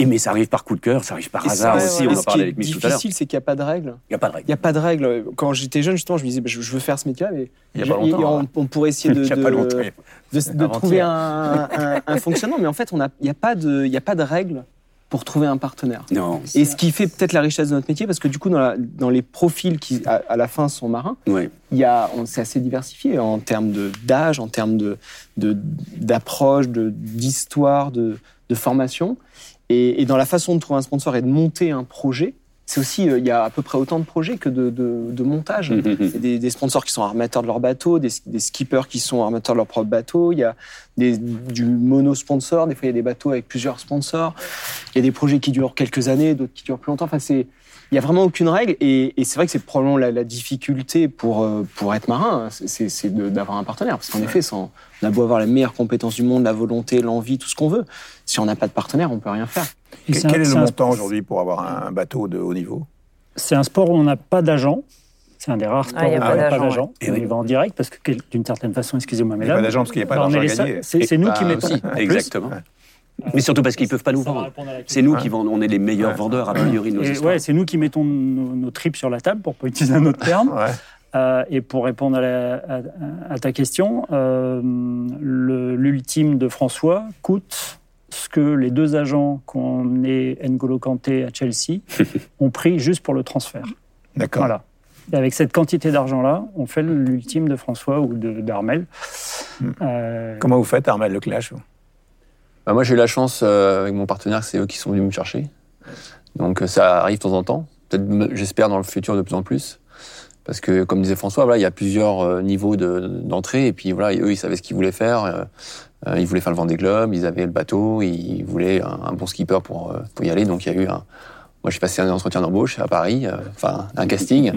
Et mais ça arrive par coup de cœur, ça arrive par hasard ça, aussi. ouais, On ouais. en Ce parlait avec Miss tout à l'heure. difficile, c'est qu'il n'y a pas de règles. Il n'y a pas de Il règle. n'y a pas de règles. Quand j'étais jeune, justement, je me disais, bah, je, veux faire ce métier-là, mais Il y a pas je- longtemps, on, hein. on pourrait essayer [laughs] de, trouver un, un- un fonctionnement. Mais en fait, on il n'y a, pas y a pas de règles pour trouver un partenaire. Non. Et ce qui fait peut-être la richesse de notre métier, parce que du coup, dans, la- dans les profils qui, à, à la fin, sont marins, il on, c'est assez diversifié en termes d'âge, en termes de, d'approche, de, d'histoire, de, de formation. Et, et dans la façon de trouver un sponsor et de monter un projet, c'est aussi, euh, il y a à peu près autant de projets que de, de, de montage. Il y a des, des sponsors qui sont armateurs de leur bateau, des, des skippers qui sont armateurs de leur propre bateau. Il y a des, du mono-sponsor. Des fois, il y a des bateaux avec plusieurs sponsors. Il y a des projets qui durent quelques années, d'autres qui durent plus longtemps. Enfin, c'est, il n'y a vraiment aucune règle. Et, et c'est vrai que c'est probablement la, la difficulté pour, euh, pour être marin, c'est- d'avoir un partenaire. Parce qu'en effet, sans, on a beau avoir les meilleures compétences du monde, la volonté, l'envie, tout ce qu'on veut. Si on n'a pas de partenaire, on peut rien faire. Et Quel un- est le montant aujourd'hui pour avoir un bateau de haut niveau? C'est un sport où on n'a pas d'agent. C'est un des rares sports Ah, a où on n'a pas d'agent, ouais. On y oui. va en direct parce que d'une certaine façon, excusez-moi, Il mais n'y a là, pas d'agent parce qu'il n'y a pas bah, on d'argent à gagner. c'est nous bah, qui mettons. en plus, Exactement. Mais surtout parce qu'ils ne peuvent pas nous vendre. C'est nous qui vendons, on est les meilleurs Ouais. vendeurs a priori de nos Et histoires. ouais, c'est nous qui mettons nos, nos tripes sur la table, pour pas utiliser un autre terme. Ouais. Euh, et pour répondre à, la- à- à ta question, euh, l'ultime de François coûte ce que les deux agents qu'on est N'Golo Kanté à Chelsea [laughs] ont pris juste pour le transfert. D'accord. Voilà. Et avec cette quantité d'argent-là, on fait l'ultime de François ou de- d'Armel. Euh, Comment vous faites, Armel, le clash vous? Bah, moi, j'ai eu la chance euh, avec mon partenaire, c'est eux qui sont venus me chercher. Donc euh, ça arrive de temps en temps. Peut-être, j'espère, dans le futur de plus en plus. Parce que, comme disait François, il y a plusieurs euh, niveaux de- d'entrée. et puis voilà, eux, ils savaient ce qu'ils voulaient faire. Ils voulaient faire le Vendée Globe, ils avaient le bateau, ils voulaient un, un bon skipper pour, pour y aller. Donc il y a eu un. Moi, j'ai passé un entretien d'embauche à Paris, euh, enfin un casting.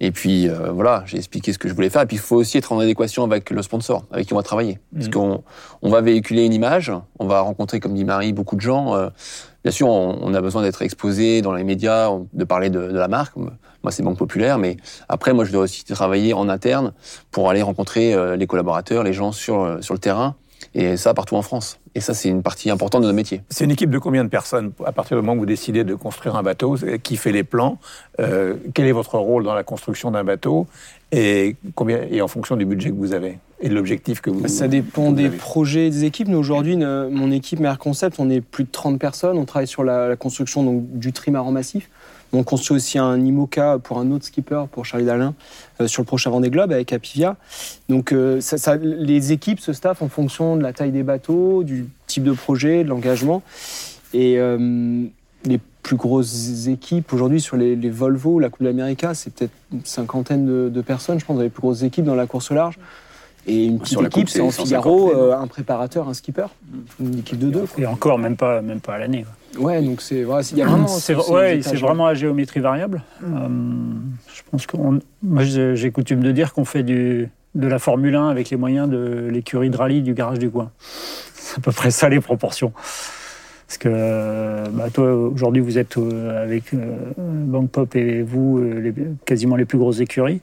Et puis euh, voilà, j'ai expliqué ce que je voulais faire. Et puis il faut aussi être en adéquation avec le sponsor, avec qui on va travailler. Parce Mhm. qu'on on va véhiculer une image, on va rencontrer, comme dit Marie, beaucoup de gens. Euh, bien sûr, on, on a besoin d'être exposé dans les médias, de parler de, de la marque. Moi, c'est Banque Populaire, mais après, moi, je dois aussi travailler en interne pour aller rencontrer euh, les collaborateurs, les gens sur, euh, sur le terrain. Et ça, partout en France. Et ça, c'est une partie importante de notre métier. C'est une équipe de combien de personnes à partir du moment où vous décidez de construire un bateau c'est- Qui fait les plans Euh, Quel est votre rôle dans la construction d'un bateau et, combien, et en fonction du budget que vous avez et de l'objectif que vous Ça dépend vous des avez. projets des équipes. Nous, aujourd'hui, mon équipe Meilleur Concept, on est plus de 30 personnes. On travaille sur la, la construction donc, du trimaran massif. On construit aussi un IMOCA pour un autre skipper, pour Charlie Dalin, euh, sur le prochain Vendée Globe avec Apivia. Donc, euh, ça, ça- les équipes se staffent en fonction de la taille des bateaux, du type de projet, de l'engagement. Et euh, les plus grosses équipes aujourd'hui sur les, les Volvo, la Coupe d'América, c'est peut-être une cinquantaine de, de personnes, je pense, dans les plus grosses équipes dans la course au large. Et une petite Sur équipe, c'est en 150 Figaro, un préparateur, un skipper, une équipe de deux. quoi. Et encore, même pas, même pas à l'année. Ouais, donc c'est voilà, il y a vraiment. C'est ouais, étages. c'est vraiment à géométrie variable. Euh, je pense qu'on, moi, j'ai coutume de dire qu'on fait du, de la Formule 1 avec les moyens de l'écurie de rallye du garage du coin. C'est à peu près ça les proportions. Parce que bah, toi, aujourd'hui, vous êtes euh, avec euh, Bank Pop et vous, euh, les- quasiment les plus grosses écuries.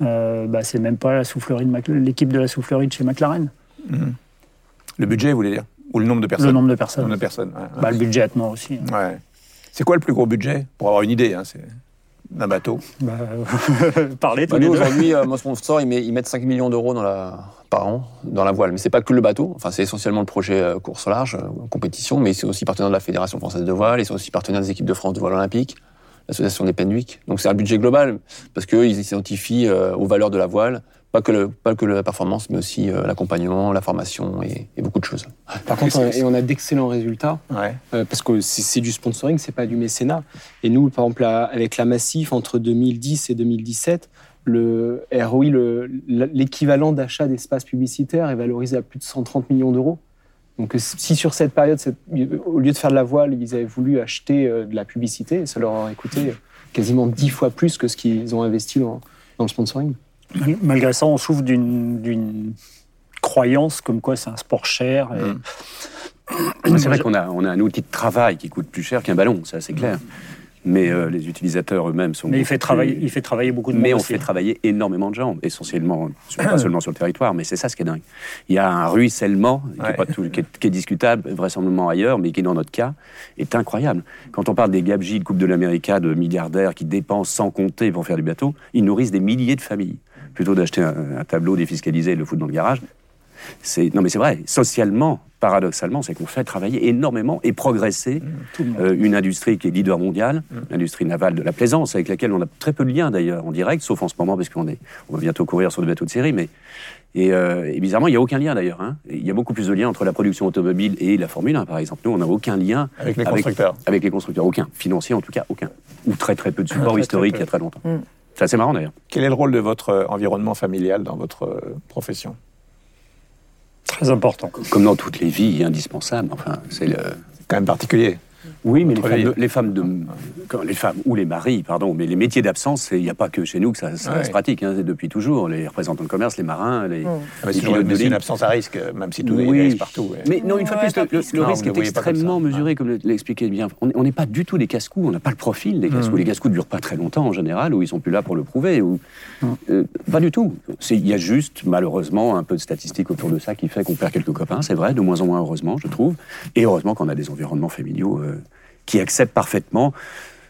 Euh, bah, c'est même pas la soufflerie de l'équipe de la soufflerie de chez McLaren. Le budget, vous voulez dire? Ou le nombre de personnes Le nombre de Le personnes. nombre de personnes. ouais, ouais. Bah, le budget attenant aussi. Ouais. C'est quoi le plus gros budget Pour avoir une idée. hein, c'est- d'un bateau? Bah, [laughs] Parlez tous Bah, les nous, deux. aujourd'hui, [laughs] euh, mon sponsor, ils, met- ils mettent 5 millions d'euros dans la, par an dans la voile. Mais c'est pas que le bateau. Enfin, c'est essentiellement le projet euh, course large, euh, compétition, mais c'est aussi partenaire de la Fédération française de voile, ils sont aussi partenaires des équipes de France de voile olympique, l'association des Penduic. Donc c'est un budget global, parce qu'eux, ils s'identifient euh, aux valeurs de la voile, pas que, le, pas que la performance, mais aussi euh, l'accompagnement, la formation et, et beaucoup de choses. Par contre, on a- et on a d'excellents résultats. Ouais. Euh, parce que c'est du sponsoring, c'est pas du mécénat. Et nous, par exemple, avec la Massif, entre 2010 et 2017, le ROI, le- l'équivalent d'achat d'espaces publicitaires est valorisé à plus de 130 millions d'euros. Donc, euh, si sur cette période, cette- au lieu de faire de la voile, ils avaient voulu acheter euh, de la publicité, ça leur aurait coûté quasiment 10 fois plus que ce qu'ils ont investi dans, dans le sponsoring. Mal- Malgré ça, on souffre d'une croyance comme quoi c'est un sport cher. et- Mm. C'est vrai qu'on a, on a un outil de travail qui coûte plus cher qu'un ballon, ça c'est clair. Mais euh, les utilisateurs eux-mêmes sont. Mais il fait, plus- travailler, il fait travailler beaucoup de monde Mais on aussi. fait travailler énormément de gens, essentiellement, pas seulement sur le territoire, mais c'est ça ce qui est dingue. Il y a un ruissellement qui, Ouais. est, pas tout- qui est- qui est discutable, vraisemblablement ailleurs, mais qui, dans notre cas, est incroyable. Quand on parle des gabegies de Coupe de l'Amérique, de milliardaires qui dépensent sans compter pour faire du bateau, ils nourrissent des milliers de familles. Plutôt d'acheter un, un tableau défiscalisé et de le foutre dans le garage, c'est non mais c'est vrai. Socialement, paradoxalement, c'est qu'on fait travailler énormément et progresser monde. euh, une industrie qui est leader mondiale, l'industrie navale de la plaisance, avec laquelle on a très peu de liens d'ailleurs en direct, sauf en ce moment parce qu'on est, on va bientôt courir sur des bateaux de série, mais et, euh, et bizarrement, il n'y a aucun lien d'ailleurs. hein. Il y a beaucoup plus de liens entre la production automobile et la Formule 1, par exemple. Nous, on n'a aucun lien Avec les constructeurs. Avec les constructeurs, aucun. Financier, en tout cas, aucun. Ou très très peu de support Très, très historique peu. il y a très longtemps. Mm. C'est assez marrant d'ailleurs. Quel est le rôle de votre euh, environnement familial dans votre euh, profession? Très important. Comme dans toutes les vies, indispensable. Enfin, c'est le. Quand même particulier. Oui, mais les femmes, de- les femmes de, quand- les femmes ou les maris, pardon, mais les métiers d'absence, il n'y a pas que chez nous que ça, ça Ouais. se pratique. hein, c'est depuis toujours. Les représentants de commerce, les marins, les, Ah, mais les c'est toujours pilotes une, de absence à risque, même si tout Oui. est risque partout. ouais. Mais non, une fois de Ouais, plus, le, le- Non, risque est extrêmement mesuré, comme l'expliquait bien. On n'est- pas du tout des casse-coups, on n'a pas le profil des casse-coups. Mm. Les casse-coups ne durent pas très longtemps en général, ou ils sont plus là pour le prouver. Ou, Euh, pas du tout. Il y a juste, malheureusement, un peu de statistiques autour de ça qui fait qu'on perd quelques copains, c'est vrai, de moins en moins heureusement, je trouve. Et heureusement qu'on a des environnements familiaux euh, qui acceptent parfaitement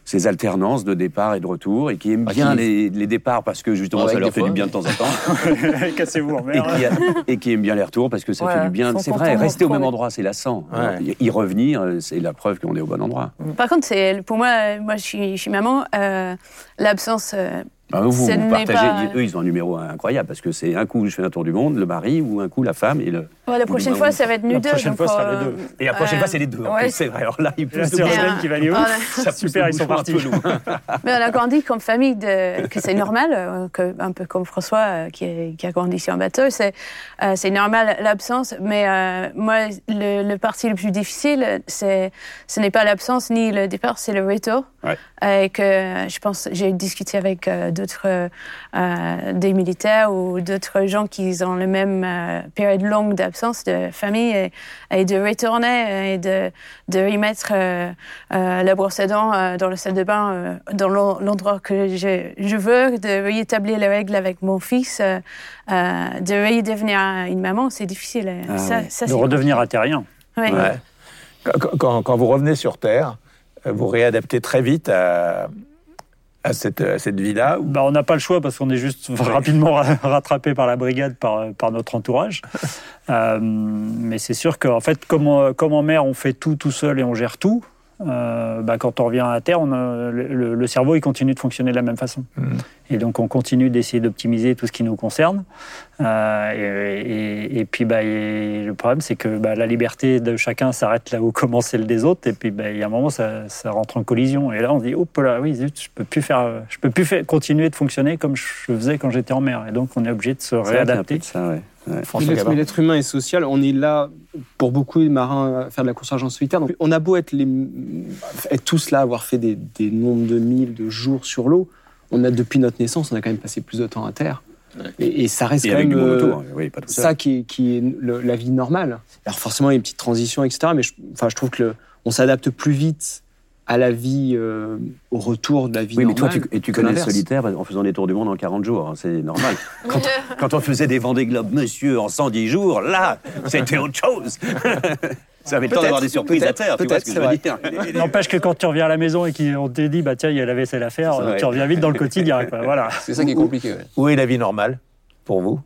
ces alternances de départ et de retour et qui aiment Ah, bien qui- les, les départs parce que justement Ouais, ça leur fait fois, du bien de temps en temps. Cassez-vous en et, qui a- et qui aime bien les retours parce que ça fait du bien. C'est vrai, rester au même endroit, c'est lassant. Ouais. Alors, y- y revenir, euh, c'est la preuve qu'on est au bon endroit. Par contre, c'est pour moi, moi je suis, je suis maman, euh, l'absence. euh, Bah, vous, partagez, pas- eux, ils ont un numéro incroyable parce que c'est un coup je fais un tour du monde, le mari, ou un coup la femme et le. ouais, la prochaine Ou- fois, ça va être nous La deux. prochaine donc, fois, ce sera euh, les deux. Et la prochaine euh, fois, c'est les deux. ouais, c'est vrai. Alors là, il Roselyne bien. qui va aller où Voilà. [laughs] ça Super, ils sont partis. [laughs] Mais on a grandi comme famille, de, que c'est normal, euh, que, un peu comme François euh, qui, est- qui a grandi sur un bateau, c'est euh, c'est normal l'absence. Mais euh, moi, le, le parti le plus difficile, c'est ce n'est pas l'absence ni le départ, c'est le retour. Ouais. Et que euh, je pense, j'ai discuté avec euh, d'autres, euh, des militaires ou d'autres gens qui ont la même euh, période longue d'absence de famille et, et de retourner et de, de remettre euh, euh, la brosse à dents euh, dans la salle de bain, euh, dans l'en- l'endroit que je, je veux, de rétablir les règles avec mon fils, euh, euh, de redevenir une maman, c'est difficile. Ah ça, ouais. ça, De redevenir athérien. Ouais. Ouais. Quand, quand- quand vous revenez sur Terre, vous réadaptez très vite à, à cette, à cette Bah, on n'a pas le choix parce qu'on est juste rapidement ra- [laughs] rattrapé par la brigade, par, par notre entourage. [laughs] Euh, mais c'est sûr qu'en fait, comme, en- comme en mer, on fait tout tout seul et on gère tout. Euh, bah, quand on revient à terre, on a- le, cerveau il continue de fonctionner de la même façon. Mhm. Et donc on continue d'essayer d'optimiser tout ce qui nous concerne. Euh, et, et- et puis bah, et le problème c'est que bah, la liberté de chacun s'arrête là où [laughs] commence celle des autres. Et puis bah, il y a un moment ça, ça rentre en collision. Et là on se dit hop là oui zut, je peux plus faire, je peux plus faire, continuer de fonctionner comme je faisais quand j'étais en mer. Et donc on est obligé de se réadapter. de ça, ouais. Ouais. L'être- humain est social. On est là pour beaucoup de marins à faire de la course à argent solitaire. Donc, on a beau être, les, être tous là, avoir fait des, des nombres de milles, de jours sur l'eau. On a depuis notre naissance, on a quand même passé plus de temps à terre. Et, et ça reste Et quand avec même euh, autour, oui, pas tout seul. ça qui est, qui est le- la vie normale. Alors forcément, il y a une petite transition, etc. Mais je, enfin, je trouve que le- on s'adapte plus vite à la vie, euh, au retour de la vie Oui, mais toi, tu, et tu connais solitaire en faisant des tours du monde en 40 jours, hein, c'est normal. [laughs] Quand, quand on faisait des Vendée Globe Monsieur en 110 jours, là, c'était autre chose. [laughs] Ça avait le temps d'avoir des surprises à terre, tu vois ce que je veux dire. N'empêche que quand tu reviens à la maison et qu'on te dit, bah tiens, il y a la vaisselle à faire, vrai. tu reviens vite dans le quotidien. Quoi. Voilà. C'est ça qui est compliqué. ouais. Où est la vie normale pour vous?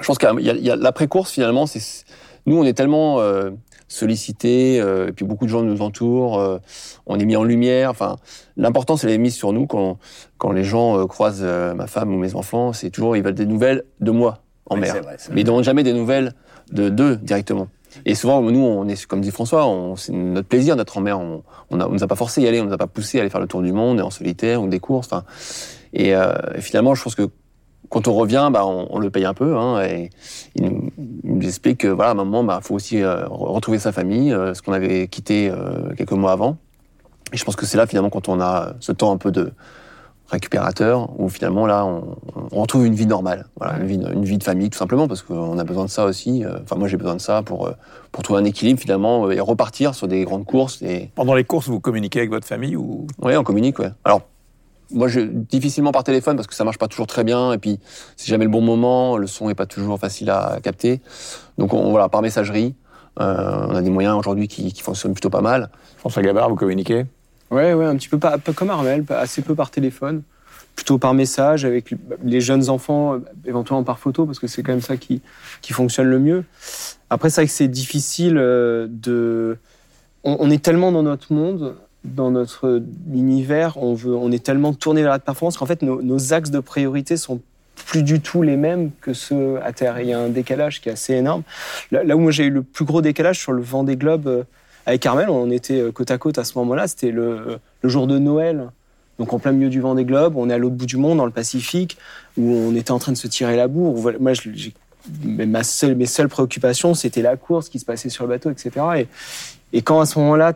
Je pense qu'il y a, il y a l'après-course, finalement, c'est nous, on est tellement euh, sollicités, euh, et puis beaucoup de gens nous entourent, euh, on est mis en lumière. Enfin, l'important, c'est la mise sur nous quand, quand les gens euh, croisent ma femme ou mes enfants. C'est toujours, ils veulent des nouvelles de moi en Oui, mer. vrai, Mais ils ne demandent jamais des nouvelles de d'eux directement. Et souvent, nous, on est, comme dit François, c'est notre plaisir d'être en mer. On, on, a- on nous a pas forcé à y aller, on nous a pas poussé à aller faire le tour du monde, en solitaire ou des courses. Enfin, et, euh, et finalement, je pense que quand on revient, bah, on, on le paye un peu. Hein, et il nous, il nous explique que voilà, à un moment, bah, faut aussi euh, re- retrouver sa famille, euh, ce qu'on avait quitté euh, quelques mois avant. Et je pense que c'est là finalement quand on a ce temps un peu de récupérateur, où finalement là, on, on retrouve une vie normale, voilà, une, vie, une vie de famille tout simplement, parce qu'on a besoin de ça aussi. Enfin, moi, j'ai besoin de ça pour pour trouver un équilibre finalement et repartir sur des grandes courses. Et Pendant les courses, vous communiquez avec votre famille ou? Oui, on communique, ouais. Alors, moi, je, difficilement par téléphone parce que ça marche pas toujours très bien et puis c'est jamais le bon moment, le son est pas toujours facile à capter. Donc, on, voilà, par messagerie, euh, on a des moyens aujourd'hui qui, qui fonctionnent plutôt pas mal. François Gabard, vous communiquez? Ouais, ouais, un petit peu, pas, pas comme Armel, assez peu par téléphone, plutôt par message avec les jeunes enfants, éventuellement par photo, parce que c'est quand même ça qui, qui fonctionne le mieux. Après, c'est vrai que c'est difficile euh, de. On, on est tellement dans notre monde, dans notre univers, on, est tellement tourné vers la performance qu'en fait, nos, axes de priorité sont plus du tout les mêmes que ceux à terre. Il y a un décalage qui est assez énorme. Là, où moi j'ai eu le plus gros décalage sur le vent des globes euh, avec Carmel, on était euh, côte à côte à ce moment-là, c'était le, le jour de Noël. Donc en plein milieu du vent des globes, on est à l'autre bout du monde, dans le Pacifique, où on était en train de se tirer la bourre. Moi, mes seules préoccupations, c'était la course, ce qui se passait sur le bateau, etc. Et, et quand à ce moment-là,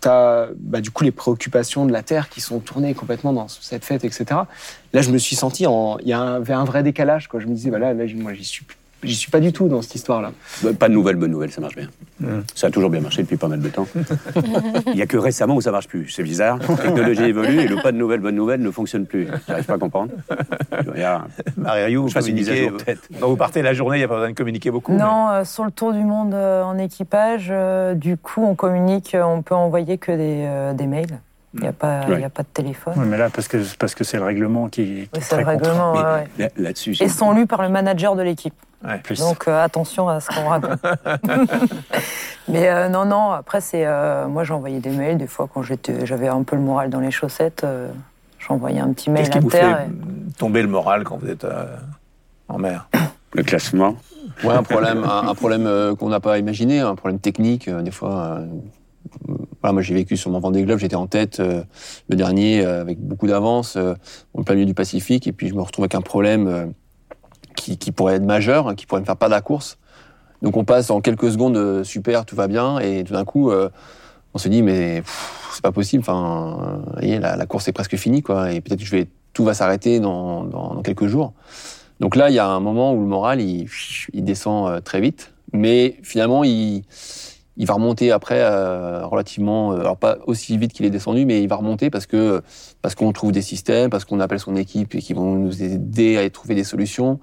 tu as bah, du coup les préoccupations de la Terre qui sont tournées complètement dans cette fête, etc. Là, je me suis senti, en- il y avait un vrai décalage. Quoi. Je me disais, bah là, là, moi, j'y suis, j'y suis pas du tout dans cette histoire-là. Bah, Pas de nouvelles, bonnes nouvelles, ça marche bien. Ça a toujours bien marché depuis pas mal de temps. Il n'y a que récemment où ça marche plus. C'est bizarre. La technologie évolue et le pas de nouvelles, bonnes nouvelles ne fonctionne plus. J'arrive pas à comprendre. Marie-Rioux, vous je fasse une mise à communiquez. jour peut-être. Quand vous partez la journée, il n'y a pas besoin de communiquer beaucoup. Non, euh, sur le tour du monde euh, en équipage, euh, du coup, on communique, euh, on peut envoyer que des, euh, des mails. Il n'y a, pas- il y Ouais. a pas de téléphone. Oui, mais là, parce que parce que c'est le règlement qui. qui Oui, est c'est le règlement. ouais, ouais. Là- Là-dessus, Et sont lus par le manager de l'équipe. Ouais. Plus. Donc euh, attention à ce qu'on raconte. [laughs] Mais euh, non, non, après, c'est. euh, moi, j'envoyais des mails, des fois, quand j'avais un peu le moral dans les chaussettes, euh, j'envoyais un petit mail Qu'est-ce qui vous fait tomber le moral quand vous êtes euh, en mer [coughs] le classement. Ouais, un problème, un, un problème euh, qu'on n'a pas imaginé, un problème technique. euh, des fois, euh, voilà, moi j'ai vécu sur mon Vendée Globe, j'étais en tête euh, le dernier euh, avec beaucoup d'avance, euh, en plein milieu du Pacifique, et puis je me retrouve avec un problème euh, qui, qui pourrait être majeur, hein, qui pourrait me faire perdre la course. Donc on passe en quelques secondes euh, super, tout va bien, et tout d'un coup, euh, on se dit mais c'est pas possible. Enfin, euh, la, course est presque finie, quoi, et peut-être que je vais tout va s'arrêter dans, dans, quelques jours. Donc là, il y a un moment où le moral, il, descend très vite, mais finalement, il, il va remonter après euh, relativement, euh, alors pas aussi vite qu'il est descendu, mais il va remonter parce que parce qu'on trouve des systèmes, parce qu'on appelle son équipe et qui vont nous aider à trouver des solutions,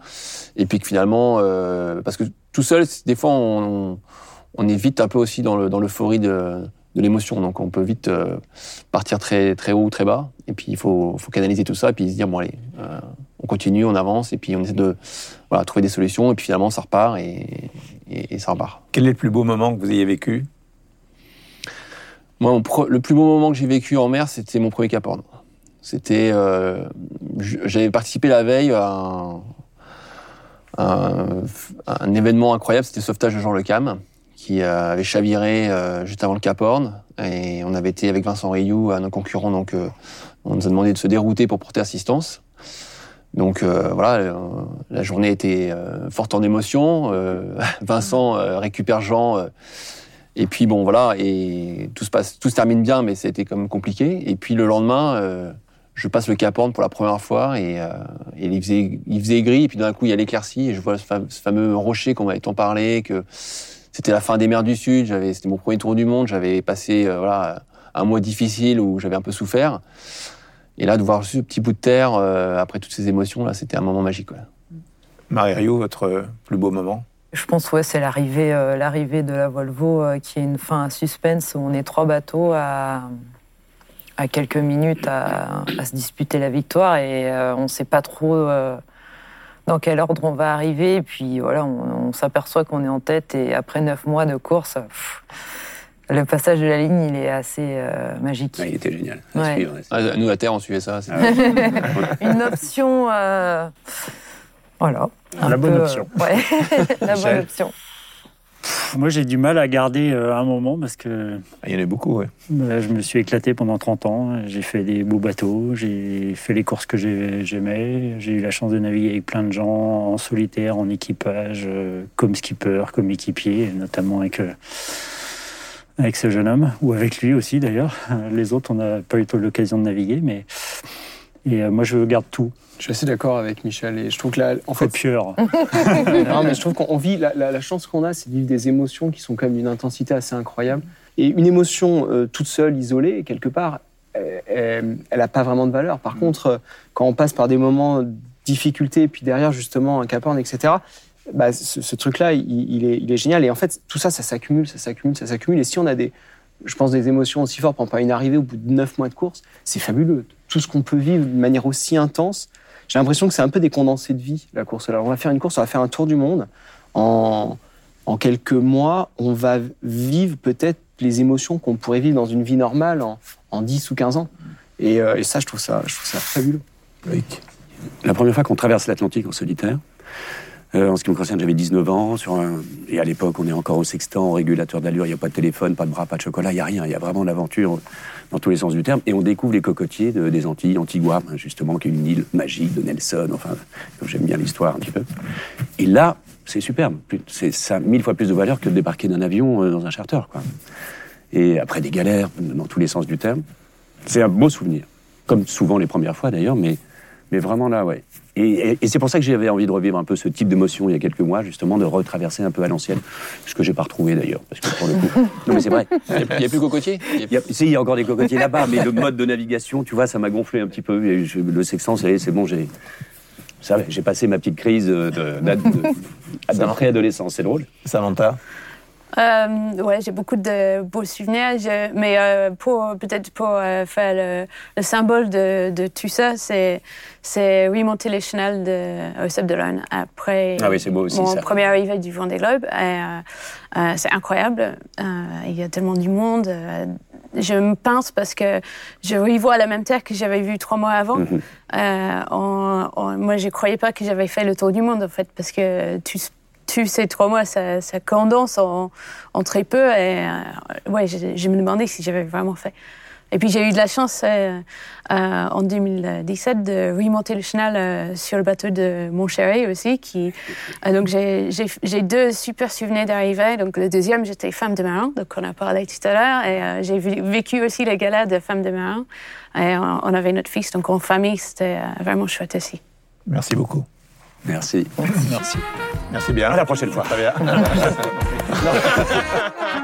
et puis que finalement, euh, parce que tout seul, des fois, on, on est vite un peu aussi dans le dans l'euphorie de, de l'émotion, donc on peut vite euh, partir très très haut ou très bas, et puis il faut faut canaliser tout ça, et puis se dire bon allez. On continue, on avance, et puis on essaie de voilà, trouver des solutions, et puis finalement ça repart, et, et, et ça repart. Quel est le plus beau moment que vous ayez vécu? Moi, le plus beau moment que j'ai vécu en mer, c'était mon premier Cap Horn. C'était, euh, j'avais participé la veille à un, un- un événement incroyable, c'était le sauvetage de Jean Le Cam, qui euh, avait chaviré euh, juste avant le Cap Horn, et on avait été avec Vincent Rioux, à nos concurrents, donc on nous a demandé de se dérouter pour porter assistance. Donc euh, voilà, euh, la journée était euh, forte en émotions. Euh, [laughs] Vincent euh, récupère Jean. et puis bon voilà, et tout se passe, tout se termine bien, mais c'était même compliqué. Et puis le lendemain, je passe le Cap Horn pour la première fois et, et il faisait, il faisait gris. Et puis d'un coup, il y a l'éclaircie et je vois ce, ce fameux rocher qu'on m'avait tant parlé, que c'était la fin des mers du Sud. J'avais, c'était mon premier tour du monde. J'avais passé voilà un mois difficile où j'avais un peu souffert. Et là, de voir ce petit bout de terre, euh, après toutes ces émotions, là, c'était un moment magique. ouais. Marie Rio, votre plus beau moment? Je pense ouais, c'est l'arrivée, euh, l'arrivée de la Volvo euh, qui est une fin à suspense où on est trois bateaux à, à quelques minutes à, à se disputer la victoire et euh, on ne sait pas trop euh, dans quel ordre on va arriver. Et puis voilà, on, on s'aperçoit qu'on est en tête et après neuf mois de course, pff, le passage de la ligne, il est assez euh, magique. Ouais, il était génial. à Ouais. suivre, ouais. Ah, nous, à terre, on suivait ça. c'est- [laughs] une option. euh, voilà. un [laughs] La bonne option. euh, ouais, la bonne option. Moi, j'ai du mal à garder euh, un moment parce que Ah, Il y en a beaucoup, oui. euh, je me suis éclaté pendant 30 ans. J'ai fait des beaux bateaux, j'ai fait les courses que j'ai- j'aimais. J'ai eu la chance de naviguer avec plein de gens en solitaire, en équipage, euh, comme skipper, comme équipier, notamment avec, euh, avec ce jeune homme, ou avec lui aussi d'ailleurs. [laughs] Les autres, on n'a pas eu l'occasion de naviguer, mais. Et euh, moi, je garde tout. Je suis assez d'accord avec Michel et je trouve que là, en fait, Copieur. [laughs] non, mais je trouve qu'on vit la, la- la chance qu'on a, c'est de vivre des émotions qui sont quand même d'une intensité assez incroyable. Et une émotion euh, toute seule, isolée, quelque part, euh, elle n'a pas vraiment de valeur. Par contre, euh, quand on passe par des moments de difficulté, puis derrière justement un caporne, etc. Bah, ce, truc-là, il, est, génial. Et en fait, tout ça, ça s'accumule, ça s'accumule, ça s'accumule. Et si on a des, je pense, des émotions aussi fortes, à une arrivée au bout de neuf mois de course, c'est fabuleux. Tout ce qu'on peut vivre de manière aussi intense, j'ai l'impression que c'est un peu des condensés de vie, la course. Alors, on va faire une course, on va faire un tour du monde. En, quelques mois, on va vivre peut-être les émotions qu'on pourrait vivre dans une vie normale en, en 10 ou 15 ans. Et, euh, et ça, je trouve ça, je trouve ça fabuleux. La première fois qu'on traverse l'Atlantique en solitaire, euh, en ce qui me concerne, j'avais 19 ans. Et à l'époque, on est encore au sextant, au régulateur d'allure. Il n'y a pas de téléphone, pas de bras, pas de chocolat, il n'y a rien. Il y a vraiment l'aventure dans tous les sens du terme. Et on découvre les cocotiers de- des Antilles, Antigua, hein, justement, qui est une île magique de Nelson. Enfin, j'aime bien l'histoire un petit peu. Et là, c'est superbe. C'est mille fois plus de valeur que de débarquer d'un avion euh, dans un charter. Quoi. Et après des galères, dans tous les sens du terme. C'est un beau souvenir. Comme souvent les premières fois d'ailleurs, mais, mais vraiment là, ouais. Et, et- et c'est pour ça que j'avais envie de revivre un peu ce type d'émotion il y a quelques mois, justement, de retraverser un peu à l'ancienne. Ce que j'ai pas retrouvé d'ailleurs, parce que pour le coup. [laughs] Non, mais c'est vrai. Il n'y a, plus cocotier? Il y a, si, il y a encore des cocotiers là-bas, mais le mode de navigation, tu vois, ça m'a gonflé un petit peu. Et je- le sextant, c'est c'est bon, j'ai. J'ai passé ma petite crise de- de- d'ad- [laughs] de- d'après-adolescence, c'est drôle. Samantha Euh, ouais, j'ai beaucoup de beaux souvenirs, je- mais euh, pour peut-être pour euh, faire le, le symbole de, de tout ça, c'est c'est remonter les chenelles de, au Sable d'Olonne après Ah oui, c'est beau aussi, mon ça. première arrivée du Vendée Globe. C'est incroyable. Il y a tellement du monde. je me pince parce que je revois la même terre que j'avais vue trois mois avant. Mhm. Moi, je croyais pas que j'avais fait le tour du monde, en fait, parce que tu, tu ces trois mois, ça, ça condense en, très peu. Et euh, ouais, je, me demandais si j'avais vraiment fait. Et puis, j'ai eu de la chance euh, euh, en 2017 de remonter le chenal euh, sur le bateau de Montchéry aussi. Donc, j'ai- deux super souvenirs d'arrivée. Donc, le deuxième, j'étais femme de marin, donc on a parlé tout à l'heure. Et j'ai vécu aussi les galas de femme de marin. Et on, avait notre fils, donc en famille, c'était vraiment chouette aussi. Merci beaucoup. Merci. Merci. Merci bien. À la prochaine fois. Très bien. [laughs]